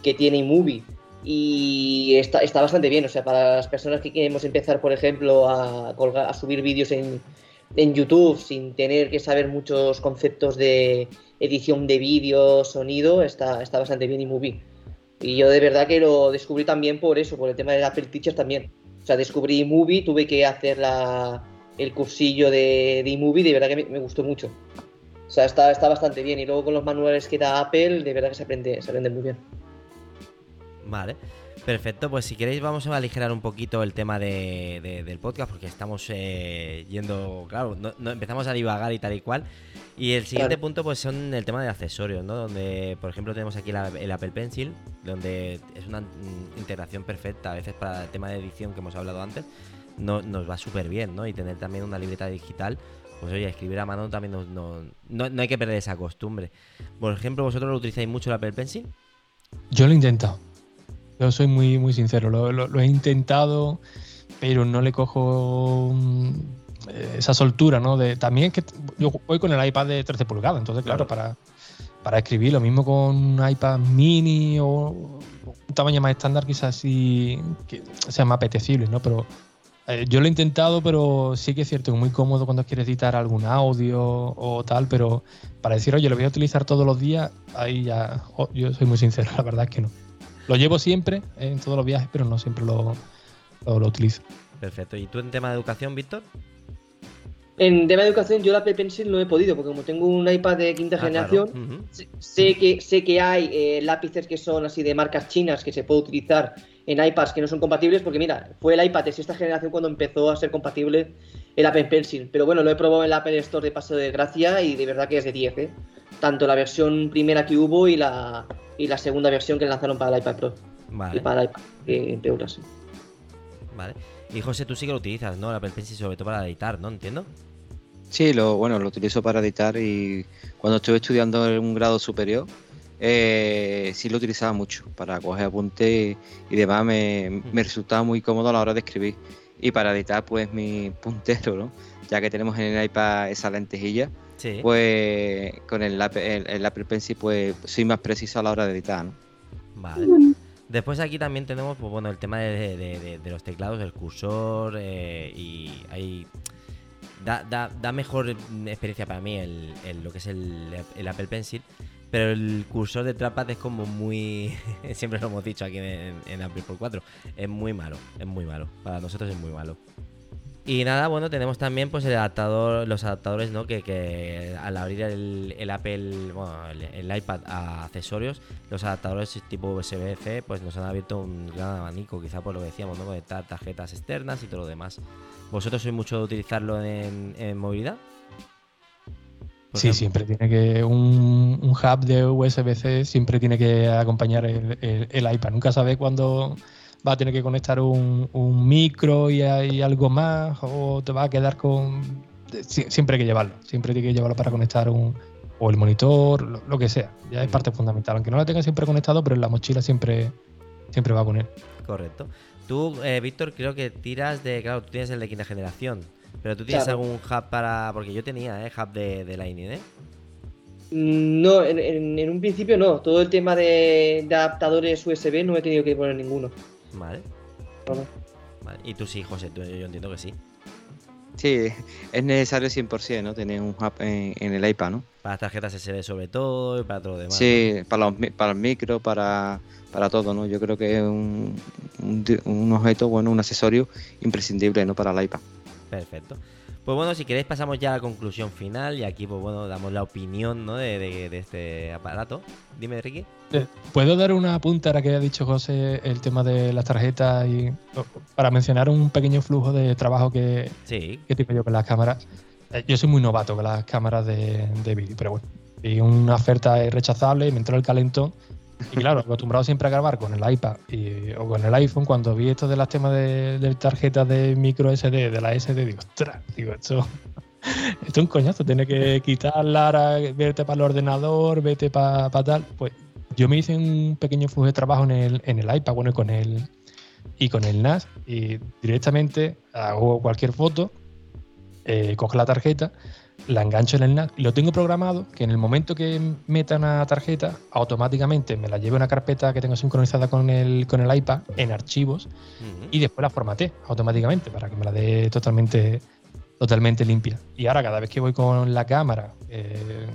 que tiene eMovie. Y está, está bastante bien. O sea, para las personas que queremos empezar, por ejemplo, a subir vídeos en, en YouTube sin tener que saber muchos conceptos de edición de vídeo, sonido, está, está bastante bien eMovie. Y yo de verdad que lo descubrí también por eso, por el tema de Apple Teachers también. O sea, descubrí eMovie, tuve que hacer la, el cursillo de, de eMovie, de verdad que me, gustó mucho. O sea, está, está bastante bien. Y luego con los manuales que da Apple, de verdad que se aprende, se aprende muy bien. Vale. Perfecto, pues si queréis vamos a aligerar un poquito el tema de, del podcast porque estamos eh, yendo, claro, no, empezamos a divagar y tal y cual. Y el siguiente punto pues son el tema de accesorios, ¿no? Donde, por ejemplo, tenemos aquí el Apple Pencil, donde es una integración perfecta, a veces para el tema de edición que hemos hablado antes, no, nos va súper bien, ¿no? Y tener también una libreta digital, pues oye, escribir a mano también no, no, hay que perder esa costumbre. Por ejemplo, ¿vosotros lo utilizáis mucho el Apple Pencil? Yo lo he intentado. Yo soy muy, muy sincero, lo, he intentado, pero no le cojo mm, esa soltura, ¿no? De, también es que yo voy con el iPad de 13 pulgadas, entonces, claro, para, para escribir, lo mismo con un iPad mini o un tamaño más estándar, quizás sí que sea más apetecible, ¿no? Pero eh, yo lo he intentado, pero sí que es cierto, es muy cómodo cuando quieres editar algún audio o tal, pero para decir, oye, lo voy a utilizar todos los días, ahí ya, oh, yo soy muy sincero, la verdad es que no. Lo llevo siempre en todos los viajes, pero no siempre lo, lo, utilizo. Perfecto. ¿Y tú en tema de educación, Víctor? En tema de educación, yo la Apple Pencil no he podido, porque como tengo un iPad de quinta ah, generación, sé, que, sé que hay eh, lápices que son así de marcas chinas que se puede utilizar en iPads que no son compatibles, porque mira, fue el iPad de sexta generación cuando empezó a ser compatible el Apple Pencil. Pero bueno, lo he probado en el Apple Store de Paso de Gracia y de verdad que es de 10, ¿eh? Tanto la versión primera que hubo y la, y la segunda versión que lanzaron para el iPad Pro. Vale. Y para el iPad eh, sí. Vale. Y José, tú sí que lo utilizas, ¿no? El Apple Pencil sobre todo para editar, ¿no? Entiendo. Sí, lo, bueno, lo utilizo para editar y cuando estuve estudiando en un grado superior, eh, sí lo utilizaba mucho para coger apuntes y demás. Me, me, resultaba muy cómodo a la hora de escribir. Y para editar, pues mi puntero, ¿no? Ya que tenemos en el iPad esa lentejilla, pues con el, el, Apple Pencil pues soy más preciso a la hora de editar, ¿no? Vale. Después aquí también tenemos, pues bueno, el tema de, los teclados, el cursor eh, y hay... Da, da, mejor experiencia para mí el, lo que es el, Apple Pencil, pero el cursor de Trackpad es como muy... siempre lo hemos dicho aquí en, en Apple por 4, es muy malo, es muy malo, para nosotros es muy malo. Y nada, bueno, tenemos también pues el adaptador, los adaptadores, ¿no? Que, al abrir el, Apple, bueno, el, iPad a accesorios, los adaptadores tipo USB-C, pues nos han abierto un gran abanico, quizá por lo que decíamos, ¿no? De tarjetas externas y todo lo demás. ¿Vosotros sois mucho de utilizarlo en, movilidad? sí, siempre tiene que. Un, hub de USB-C siempre tiene que acompañar el, el iPad. Nunca sabe cuándo va a tener que conectar un, micro y hay algo más, o te va a quedar con. siempre hay que llevarlo, siempre hay que llevarlo para conectar un. o el monitor, lo, que sea. Ya es parte fundamental. Aunque no lo tenga siempre conectado, pero en la mochila siempre, siempre va a poner. Correcto. Tú, eh, Víctor, creo que tiras de. Claro, tú tienes el de quinta generación. Pero tú tienes algún hub para. Porque yo tenía, ¿eh? Hub de, de Lightning, ¿eh? Mm, no, en, un principio no. Todo el tema de, adaptadores USB no he tenido que poner ninguno. Vale. ¿Y tú sí, José? yo entiendo que sí. Sí, es necesario 100%, ¿no? Tener un hub en, el iPad, ¿no? Para las tarjetas SD sobre todo y para todo lo demás. Sí, para, los, para el micro, para, para todo, ¿no? Yo creo que es un, un, objeto, bueno, un accesorio imprescindible, ¿no? Para el iPad. Perfecto. Pues bueno, si queréis pasamos ya a la conclusión final y aquí, pues bueno, damos la opinión, ¿no? De, este aparato. Dime, Ricky. Eh, ¿Puedo dar una punta a que ha dicho José el tema de las tarjetas y para mencionar un pequeño flujo de trabajo que, sí. que tengo yo con las cámaras? Eh, yo soy muy novato con las cámaras de, de vídeo, pero bueno, y una oferta irrechazable y me entró el calentón y claro, acostumbrado siempre a grabar con el iPad o con el iPhone, cuando vi esto de las temas de, tarjetas de micro SD, de la SD, digo, ostras, digo, esto, es un coñazo, tiene que quitarla, vete para el ordenador, vete para tal. Pues yo me hice un pequeño flujo de trabajo en el, en el iPad, bueno, con el, y con el NAS, y directamente hago cualquier foto, eh, cojo la tarjeta la engancho en el NAS y lo tengo programado que en el momento que meta una tarjeta, automáticamente me la lleve a una carpeta que tengo sincronizada con el, con el iPad en archivos y después la formate automáticamente para que me la dé totalmente, totalmente limpia. Y ahora cada vez que voy con la cámara eh,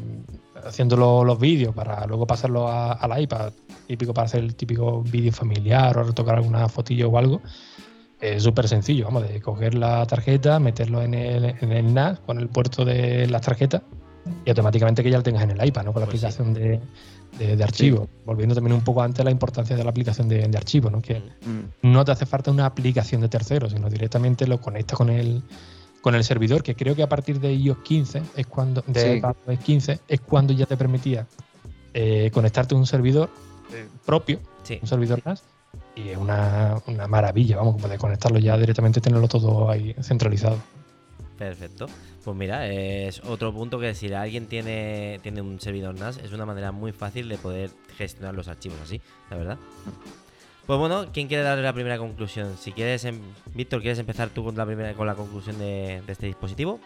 haciendo los vídeos para luego pasarlo a, la iPad, típico para hacer el típico vídeo familiar o retocar alguna fotillo o algo, es súper sencillo, vamos, de coger la tarjeta, meterlo en el, en el NAS con el puerto de las tarjetas y automáticamente que ya lo tengas en el iPad, ¿no? Con la pues aplicación de, de, archivo. Volviendo también un poco antes a la importancia de la aplicación de, de archivo, ¿no? Que mm. no te hace falta una aplicación de terceros, sino directamente lo conectas con el, con el servidor, que creo que a partir de iOS 15 es cuando, de iOS 15 es cuando ya te permitía eh, conectarte a un servidor eh, propio, un servidor NAS, y es una, maravilla, vamos, poder conectarlo ya directamente, tenerlo todo ahí centralizado. Perfecto. Pues mira, es otro punto que si alguien tiene, tiene un servidor NAS, es una manera muy fácil de poder gestionar los archivos así, la verdad. Pues bueno, ¿quién quiere darle la primera conclusión? Si quieres, em, Víctor, ¿quieres empezar tú con la, primera, con la conclusión de, este dispositivo?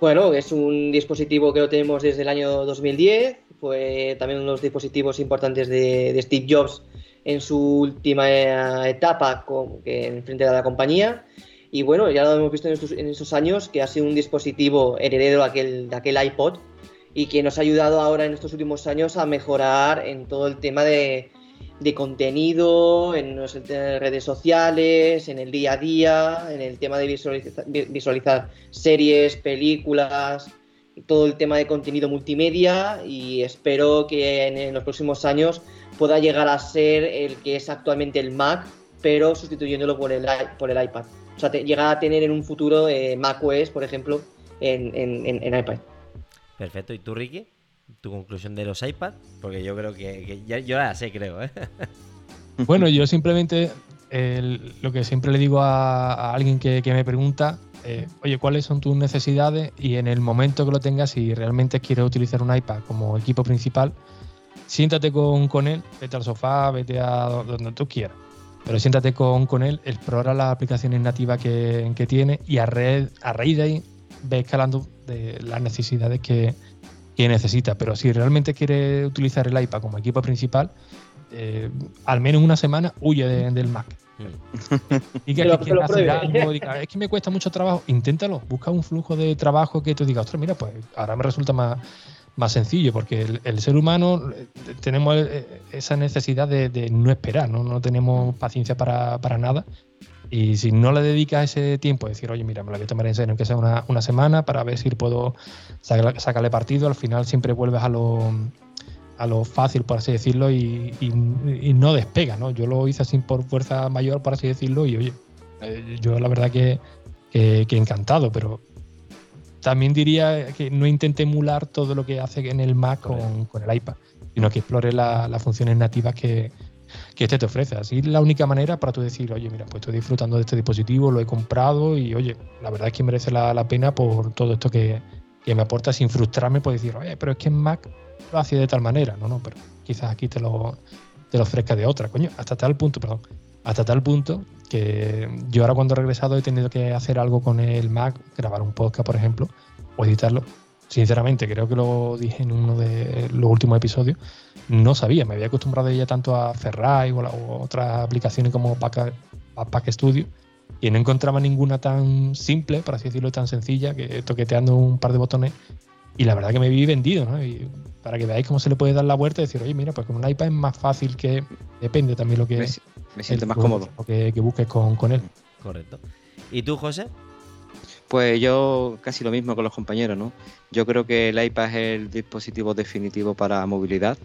Bueno, es un dispositivo que lo tenemos desde el año 2010, fue también uno de los dispositivos importantes de, de Steve Jobs en su última eh, etapa que en frente de la compañía. Y bueno, ya lo hemos visto en estos, en estos años que ha sido un dispositivo heredero de aquel, de aquel iPod y que nos ha ayudado ahora en estos últimos años a mejorar en todo el tema de, de contenido, en las redes sociales, en el día a día, en el tema de visualizar series, películas, todo el tema de contenido multimedia y espero que en los próximos años pueda llegar a ser el que es actualmente el Mac, pero sustituyéndolo por el, por el iPad. O sea, llegar a tener en un futuro eh, Mac OS, por ejemplo, en, en, iPad. Perfecto. ¿Y tú, Ricky? ¿Tu conclusión de los iPad? Porque yo creo que, ya, yo la sé, creo. ¿eh? Bueno, yo simplemente lo que siempre le digo a, alguien que, me pregunta, eh, oye, ¿cuáles son tus necesidades? Y en el momento que lo tengas, si realmente quieres utilizar un iPad como equipo principal, siéntate con, con él, vete al sofá, vete a donde tú quieras. Pero siéntate con, con él, explora las aplicaciones nativas que, que tiene y a, a raíz de ahí ve escalando de las necesidades que, que necesita. Pero si realmente quiere utilizar el iPad como equipo principal, eh, al menos una semana huye del Mac. y que, es que me cuesta mucho trabajo, inténtalo, busca un flujo de trabajo que tú digas, ostras, mira, pues ahora me resulta más, más sencillo, porque el, ser humano eh, tenemos eh, esa necesidad de, no esperar, ¿no? no tenemos paciencia para, nada. Y si no le dedicas ese tiempo, decir, oye, mira, me la voy a tomar en serio, que sea una, una semana, para ver si puedo sacarle partido, al final siempre vuelves a lo, a lo fácil, por así decirlo, y, no despega, ¿no? Yo lo hice así por fuerza mayor, por así decirlo, y oye, eh, yo la verdad que encantado, pero también diría que no intente emular todo lo que hace en el Mac con, el iPad, sino que explore las funciones nativas que, este te ofrece. Así es la única manera para tú decir, oye, mira, pues estoy disfrutando de este dispositivo, lo he comprado y, oye, la verdad es que merece la, pena por todo esto que, me aporta sin frustrarme por decir, oye, pero es que en Mac lo hace de tal manera. No, no, pero quizás aquí te lo, te lo ofrezca de otra, coño, hasta tal punto, perdón, hasta tal punto que yo ahora cuando he regresado he tenido que hacer algo con el Mac, grabar un podcast, por ejemplo, o editarlo. sinceramente, creo que lo dije en uno de los últimos episodios, no sabía, me había acostumbrado ya tanto a Ferrari o, otras aplicaciones como Pack, Studio y no encontraba ninguna tan simple, por así decirlo, tan sencilla, que toqueteando un par de botones. Y la verdad que me vi vendido, ¿no? Y para que veáis cómo se le puede dar la vuelta y decir, oye, mira, pues con un iPad es más fácil que. Depende también lo que. Me, me siento más cómodo. Lo que, busques con, con él. Correcto. ¿Y tú, José? Pues yo casi lo mismo con los compañeros, ¿no? Yo creo que el iPad es el dispositivo definitivo para movilidad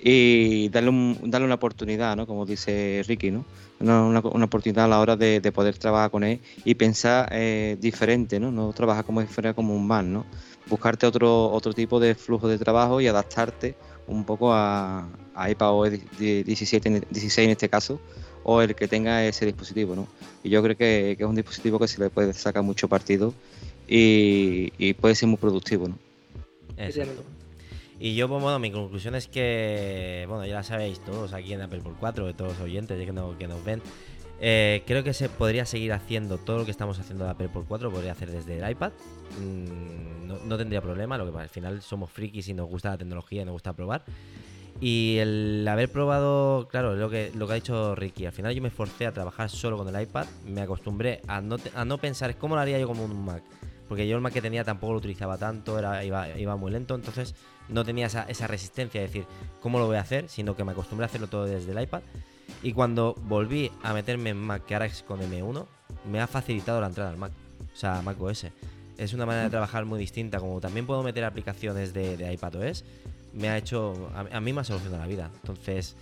y darle, un, darle una oportunidad, ¿no? Como dice Ricky, ¿no? Una, oportunidad a la hora de, poder trabajar con él y pensar eh, diferente, ¿no? No trabajar como si fuera como un man, ¿no? Buscarte otro, otro tipo de flujo de trabajo y adaptarte un poco a, a iPadOS 17, 16 en este caso, o el que tenga ese dispositivo, ¿no? Y yo creo que, es un dispositivo que se le puede sacar mucho partido y, puede ser muy productivo, ¿no? Y yo, pues, bueno, mi conclusión es que, bueno, ya la sabéis todos aquí en Apple por 4, de todos los oyentes que, que nos ven. Eh, creo que se podría seguir haciendo todo lo que estamos haciendo de Apple por 4, podría hacer desde el iPad. Mm, no, tendría problema, lo que al final somos frikis y nos gusta la tecnología y nos gusta probar. Y el haber probado, claro, lo que, lo que ha dicho Ricky, al final yo me forcé a trabajar solo con el iPad, me acostumbré a no, a no pensar cómo lo haría yo como un Mac, porque yo el Mac que tenía tampoco lo utilizaba tanto, era, iba, iba muy lento, entonces no tenía esa, esa resistencia de decir cómo lo voy a hacer, sino que me acostumbré a hacerlo todo desde el iPad. Y cuando volví a meterme en Mac, que ahora es con M1, me ha facilitado la entrada al Mac, o sea, Mac OS. Es una manera de trabajar muy distinta, como también puedo meter aplicaciones de, de iPadOS me ha hecho, a, mí me ha solucionado la vida. Entonces,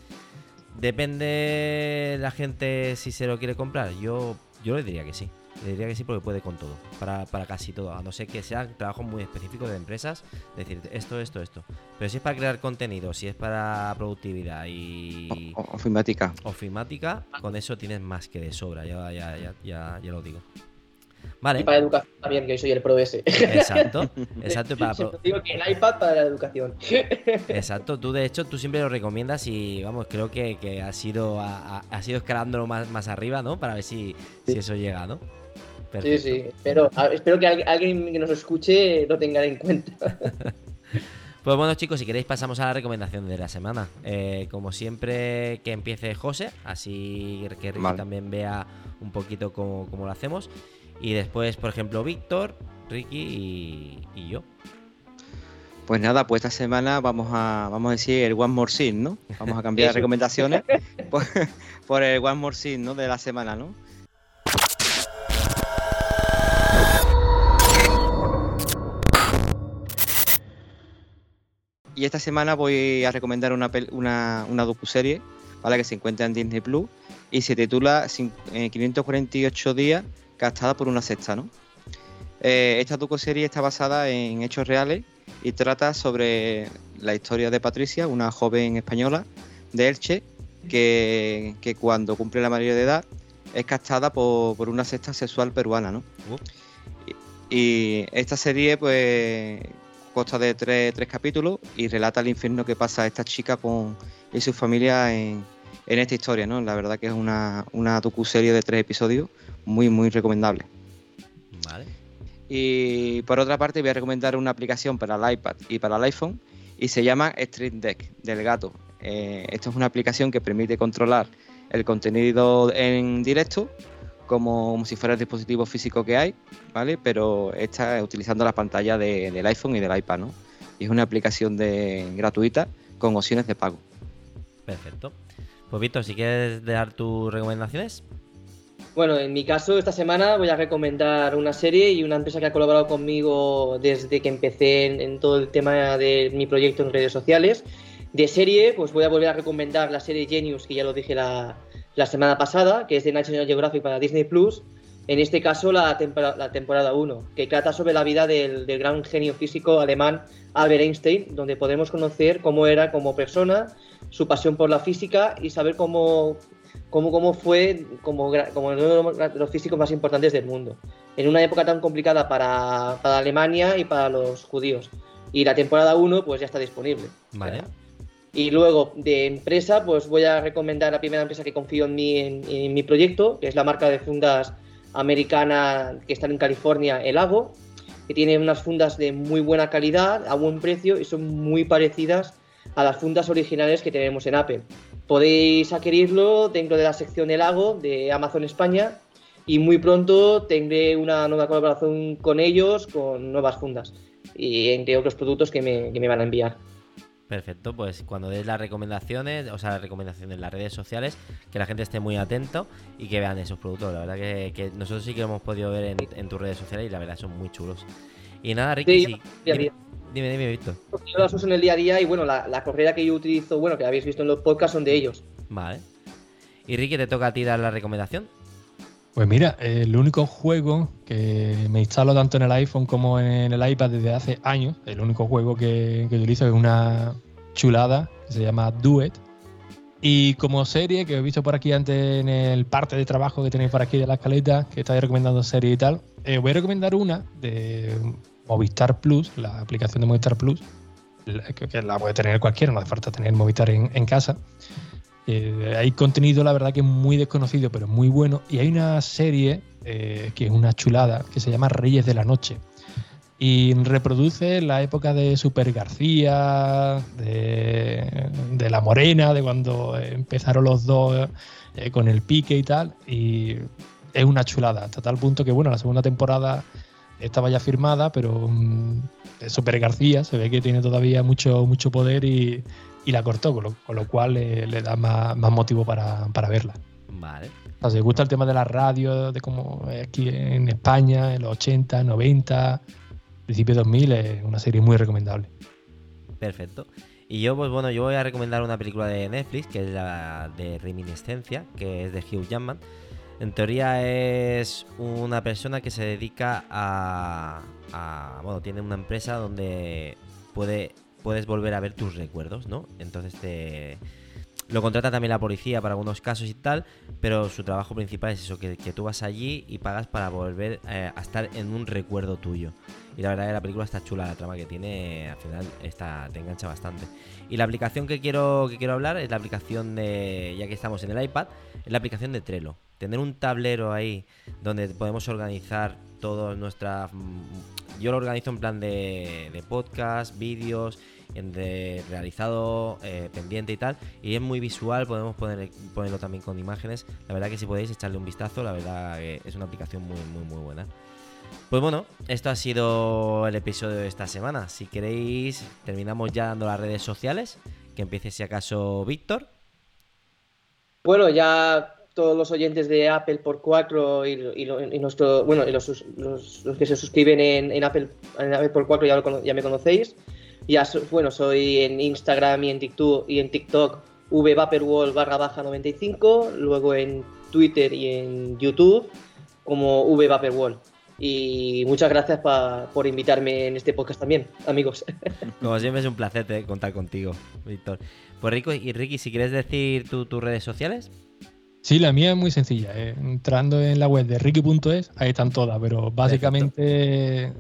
depende la gente si se lo quiere comprar. Yo, yo le diría que sí. Le diría que sí porque puede con todo, para, casi todo, a no ser que sea trabajo muy específico de empresas, decir esto, esto, esto. Pero si es para crear contenido, si es para productividad y... O, ofimática. Ofimática, con eso tienes más que de sobra, ya, ya, ya, ya, ya lo digo. Y para educación también, que yo soy el pro ese. Exacto, exacto. Para digo que el iPad para la educación. Exacto, tú de hecho tú siempre lo recomiendas y vamos, creo que, que has ido, ha, ido escalándolo más, más arriba, ¿no? Para ver si, si eso llega, ¿no? Sí, sí, pero espero que alguien que nos escuche lo tenga en cuenta. Pues bueno chicos, si queréis pasamos a la recomendación de la semana. Eh, como siempre que empiece José, así que Ricky también vea un poquito cómo, cómo, lo hacemos. Y después, por ejemplo, Víctor, Ricky y, yo. Pues nada, pues esta semana vamos a, vamos a decir el One More Scene, ¿no? Vamos a cambiar recomendaciones por, el One More Scene, ¿no? De la semana, ¿no? Y esta semana voy a recomendar una, una, una docuserie, ¿vale? Que se encuentra en Disney Plus y se titula 548 eh, días captada por una sexta, ¿no? Eh, esta serie está basada en hechos reales y trata sobre la historia de Patricia, una joven española de Elche, que, cuando cumple la mayoría de edad es captada por, una sexta sexual peruana, ¿no? Uh. Y, esta serie, pues, consta de tres, capítulos y relata el infierno que pasa esta chica con, y su familia en, en esta historia, ¿no? La verdad que es una, una docu-serie de tres episodios muy, muy recomendable. Vale. Y por otra parte voy a recomendar una aplicación para el iPad y para el iPhone y se llama Stream Deck del gato. Eh, esto es una aplicación que permite controlar el contenido en directo como, si fuera el dispositivo físico que hay, ¿vale? Pero está utilizando la pantalla del iPhone y del iPad, ¿no? Y es una aplicación de, gratuita con opciones de pago. Perfecto. Pues Víctor, si quieres dar tus recomendaciones. Bueno, en mi caso, esta semana voy a recomendar una serie y una empresa que ha colaborado conmigo desde que empecé en, todo el tema de mi proyecto en redes sociales. De serie, pues voy a volver a recomendar la serie Genius, que ya lo dije la, semana pasada, que es de National Geographic para Disney Plus. En este caso, la, la temporada 1, que trata sobre la vida del, del, gran genio físico alemán Albert Einstein, donde podemos conocer cómo era como persona, su pasión por la física y saber cómo cómo, cómo fue como, como uno de los físicos más importantes del mundo, en una época tan complicada para, Alemania y para los judíos. Y la temporada 1 pues ya está disponible. Vale. Y luego de empresa, pues voy a recomendar la primera empresa que confío en mí en, mi proyecto, que es la marca de fundas americana que está en California, El Lago. que tienen unas fundas de muy buena calidad, a buen precio y son muy parecidas a las fundas originales que tenemos en Apple. Podéis adquirirlo dentro de la sección del lago de Amazon España y muy pronto tendré una nueva colaboración con ellos con nuevas fundas y entre otros productos que me, que me van a enviar. Perfecto, pues cuando des las recomendaciones, o sea, las recomendaciones en las redes sociales, que la gente esté muy atento y que vean esos productos. La verdad que, nosotros sí que hemos podido ver en, tus redes sociales y la verdad son muy chulos. Y nada, Ricky, sí, dime, dime, dime, Víctor. Yo las uso en el día a día y bueno, la, la correa que yo utilizo, bueno, que habéis visto en los podcasts son de ellos. Vale. Y Ricky, te toca a ti dar la recomendación. Pues mira, el único juego que me instalo tanto en el iPhone como en el iPad desde hace años, el único juego que, utilizo es una chulada que se llama Duet. Y como serie que he visto por aquí antes en el parte de trabajo que tenéis por aquí de la escaleta, que estáis recomendando serie y tal, eh, voy a recomendar una de Movistar Plus, la aplicación de Movistar Plus, que, la puede tener cualquiera, no hace falta tener Movistar en, en casa eh, hay contenido, la verdad, que es muy desconocido, pero muy bueno. Y hay una serie eh, que es una chulada, que se llama Reyes de la Noche. Y reproduce la época de Super García, de, La Morena, de cuando empezaron los dos eh, con el pique y tal. Y es una chulada, hasta tal punto que, bueno, la segunda temporada estaba ya firmada, pero mm, Super García se ve que tiene todavía mucho, mucho poder y, y la cortó, con lo, cual le, da más, motivo para, verla. Vale. O sea, gusta el tema de la radio, de cómo aquí en España, en los 80, 90, principio 2000, es una serie muy recomendable. Perfecto. Y yo, pues bueno, yo voy a recomendar una película de Netflix, que es la de Reminiscencia, que es de Hugh Jackman. En teoría es una persona que se dedica a, a bueno, tiene una empresa donde puede puedes volver a ver tus recuerdos, ¿no? Entonces te... Lo contrata también la policía para algunos casos y tal, pero su trabajo principal es eso, que, tú vas allí y pagas para volver eh, a estar en un recuerdo tuyo. Y la verdad es que la película está chula, la trama que tiene, al final está, te engancha bastante. Y la aplicación que quiero, que quiero hablar es la aplicación de, ya que estamos en el iPad, es la aplicación de Trello. Tener un tablero ahí donde podemos organizar todas nuestras... Mm, yo lo organizo en plan de, de podcast, vídeos entre realizado, eh, pendiente y tal. Y es muy visual, podemos poner, ponerlo también con imágenes. La verdad que si podéis echarle un vistazo, la verdad que es una aplicación muy, muy, muy buena. Pues bueno, esto ha sido el episodio de esta semana. Si queréis, terminamos ya dando las redes sociales. Que empiece si acaso Víctor. Bueno, ya todos los oyentes de Apple por 4 y, nuestro, bueno, los, que se suscriben en, Apple, en Apple por 4 ya, ya me conocéis. Ya, bueno, soy en Instagram y en TikTok, y en TikTok vvaporwall barra baja 95, luego en Twitter y en YouTube como vvaporwall. Y muchas gracias por invitarme en este podcast también, amigos. Como siempre es un placer contar contigo, Víctor. Pues Rico y Ricky, si quieres decir tus redes sociales. Sí, la mía es muy sencilla. Eh. Entrando en la web de ricky.es, ahí están todas, pero básicamente eh,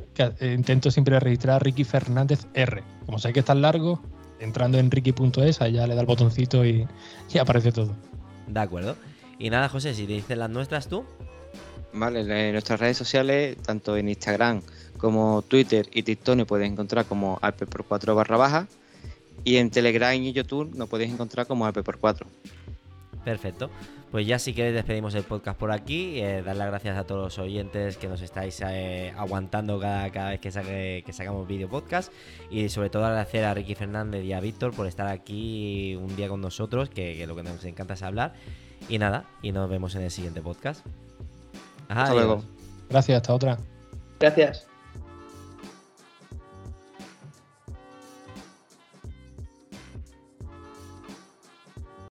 intento siempre registrar Ricky Fernández R. Como sé que es tan largo, entrando en ricky.es, allá le da el botoncito y, aparece todo. De acuerdo. Y nada, José, si te dices las nuestras tú. Vale, en nuestras redes sociales, tanto en Instagram como Twitter y TikTok, nos puedes encontrar como alp 4 barra baja. Y en Telegram y YouTube nos podéis encontrar como alp 4. Perfecto. Pues ya si queréis despedimos el podcast por aquí. Eh, dar las gracias a todos los oyentes que nos estáis eh, aguantando cada, cada, vez que, que sacamos vídeo podcast. Y sobre todo agradecer a Ricky Fernández y a Víctor por estar aquí un día con nosotros, que, lo que nos encanta es hablar. Y nada, y nos vemos en el siguiente podcast. hasta luego. Gracias, hasta otra. Gracias.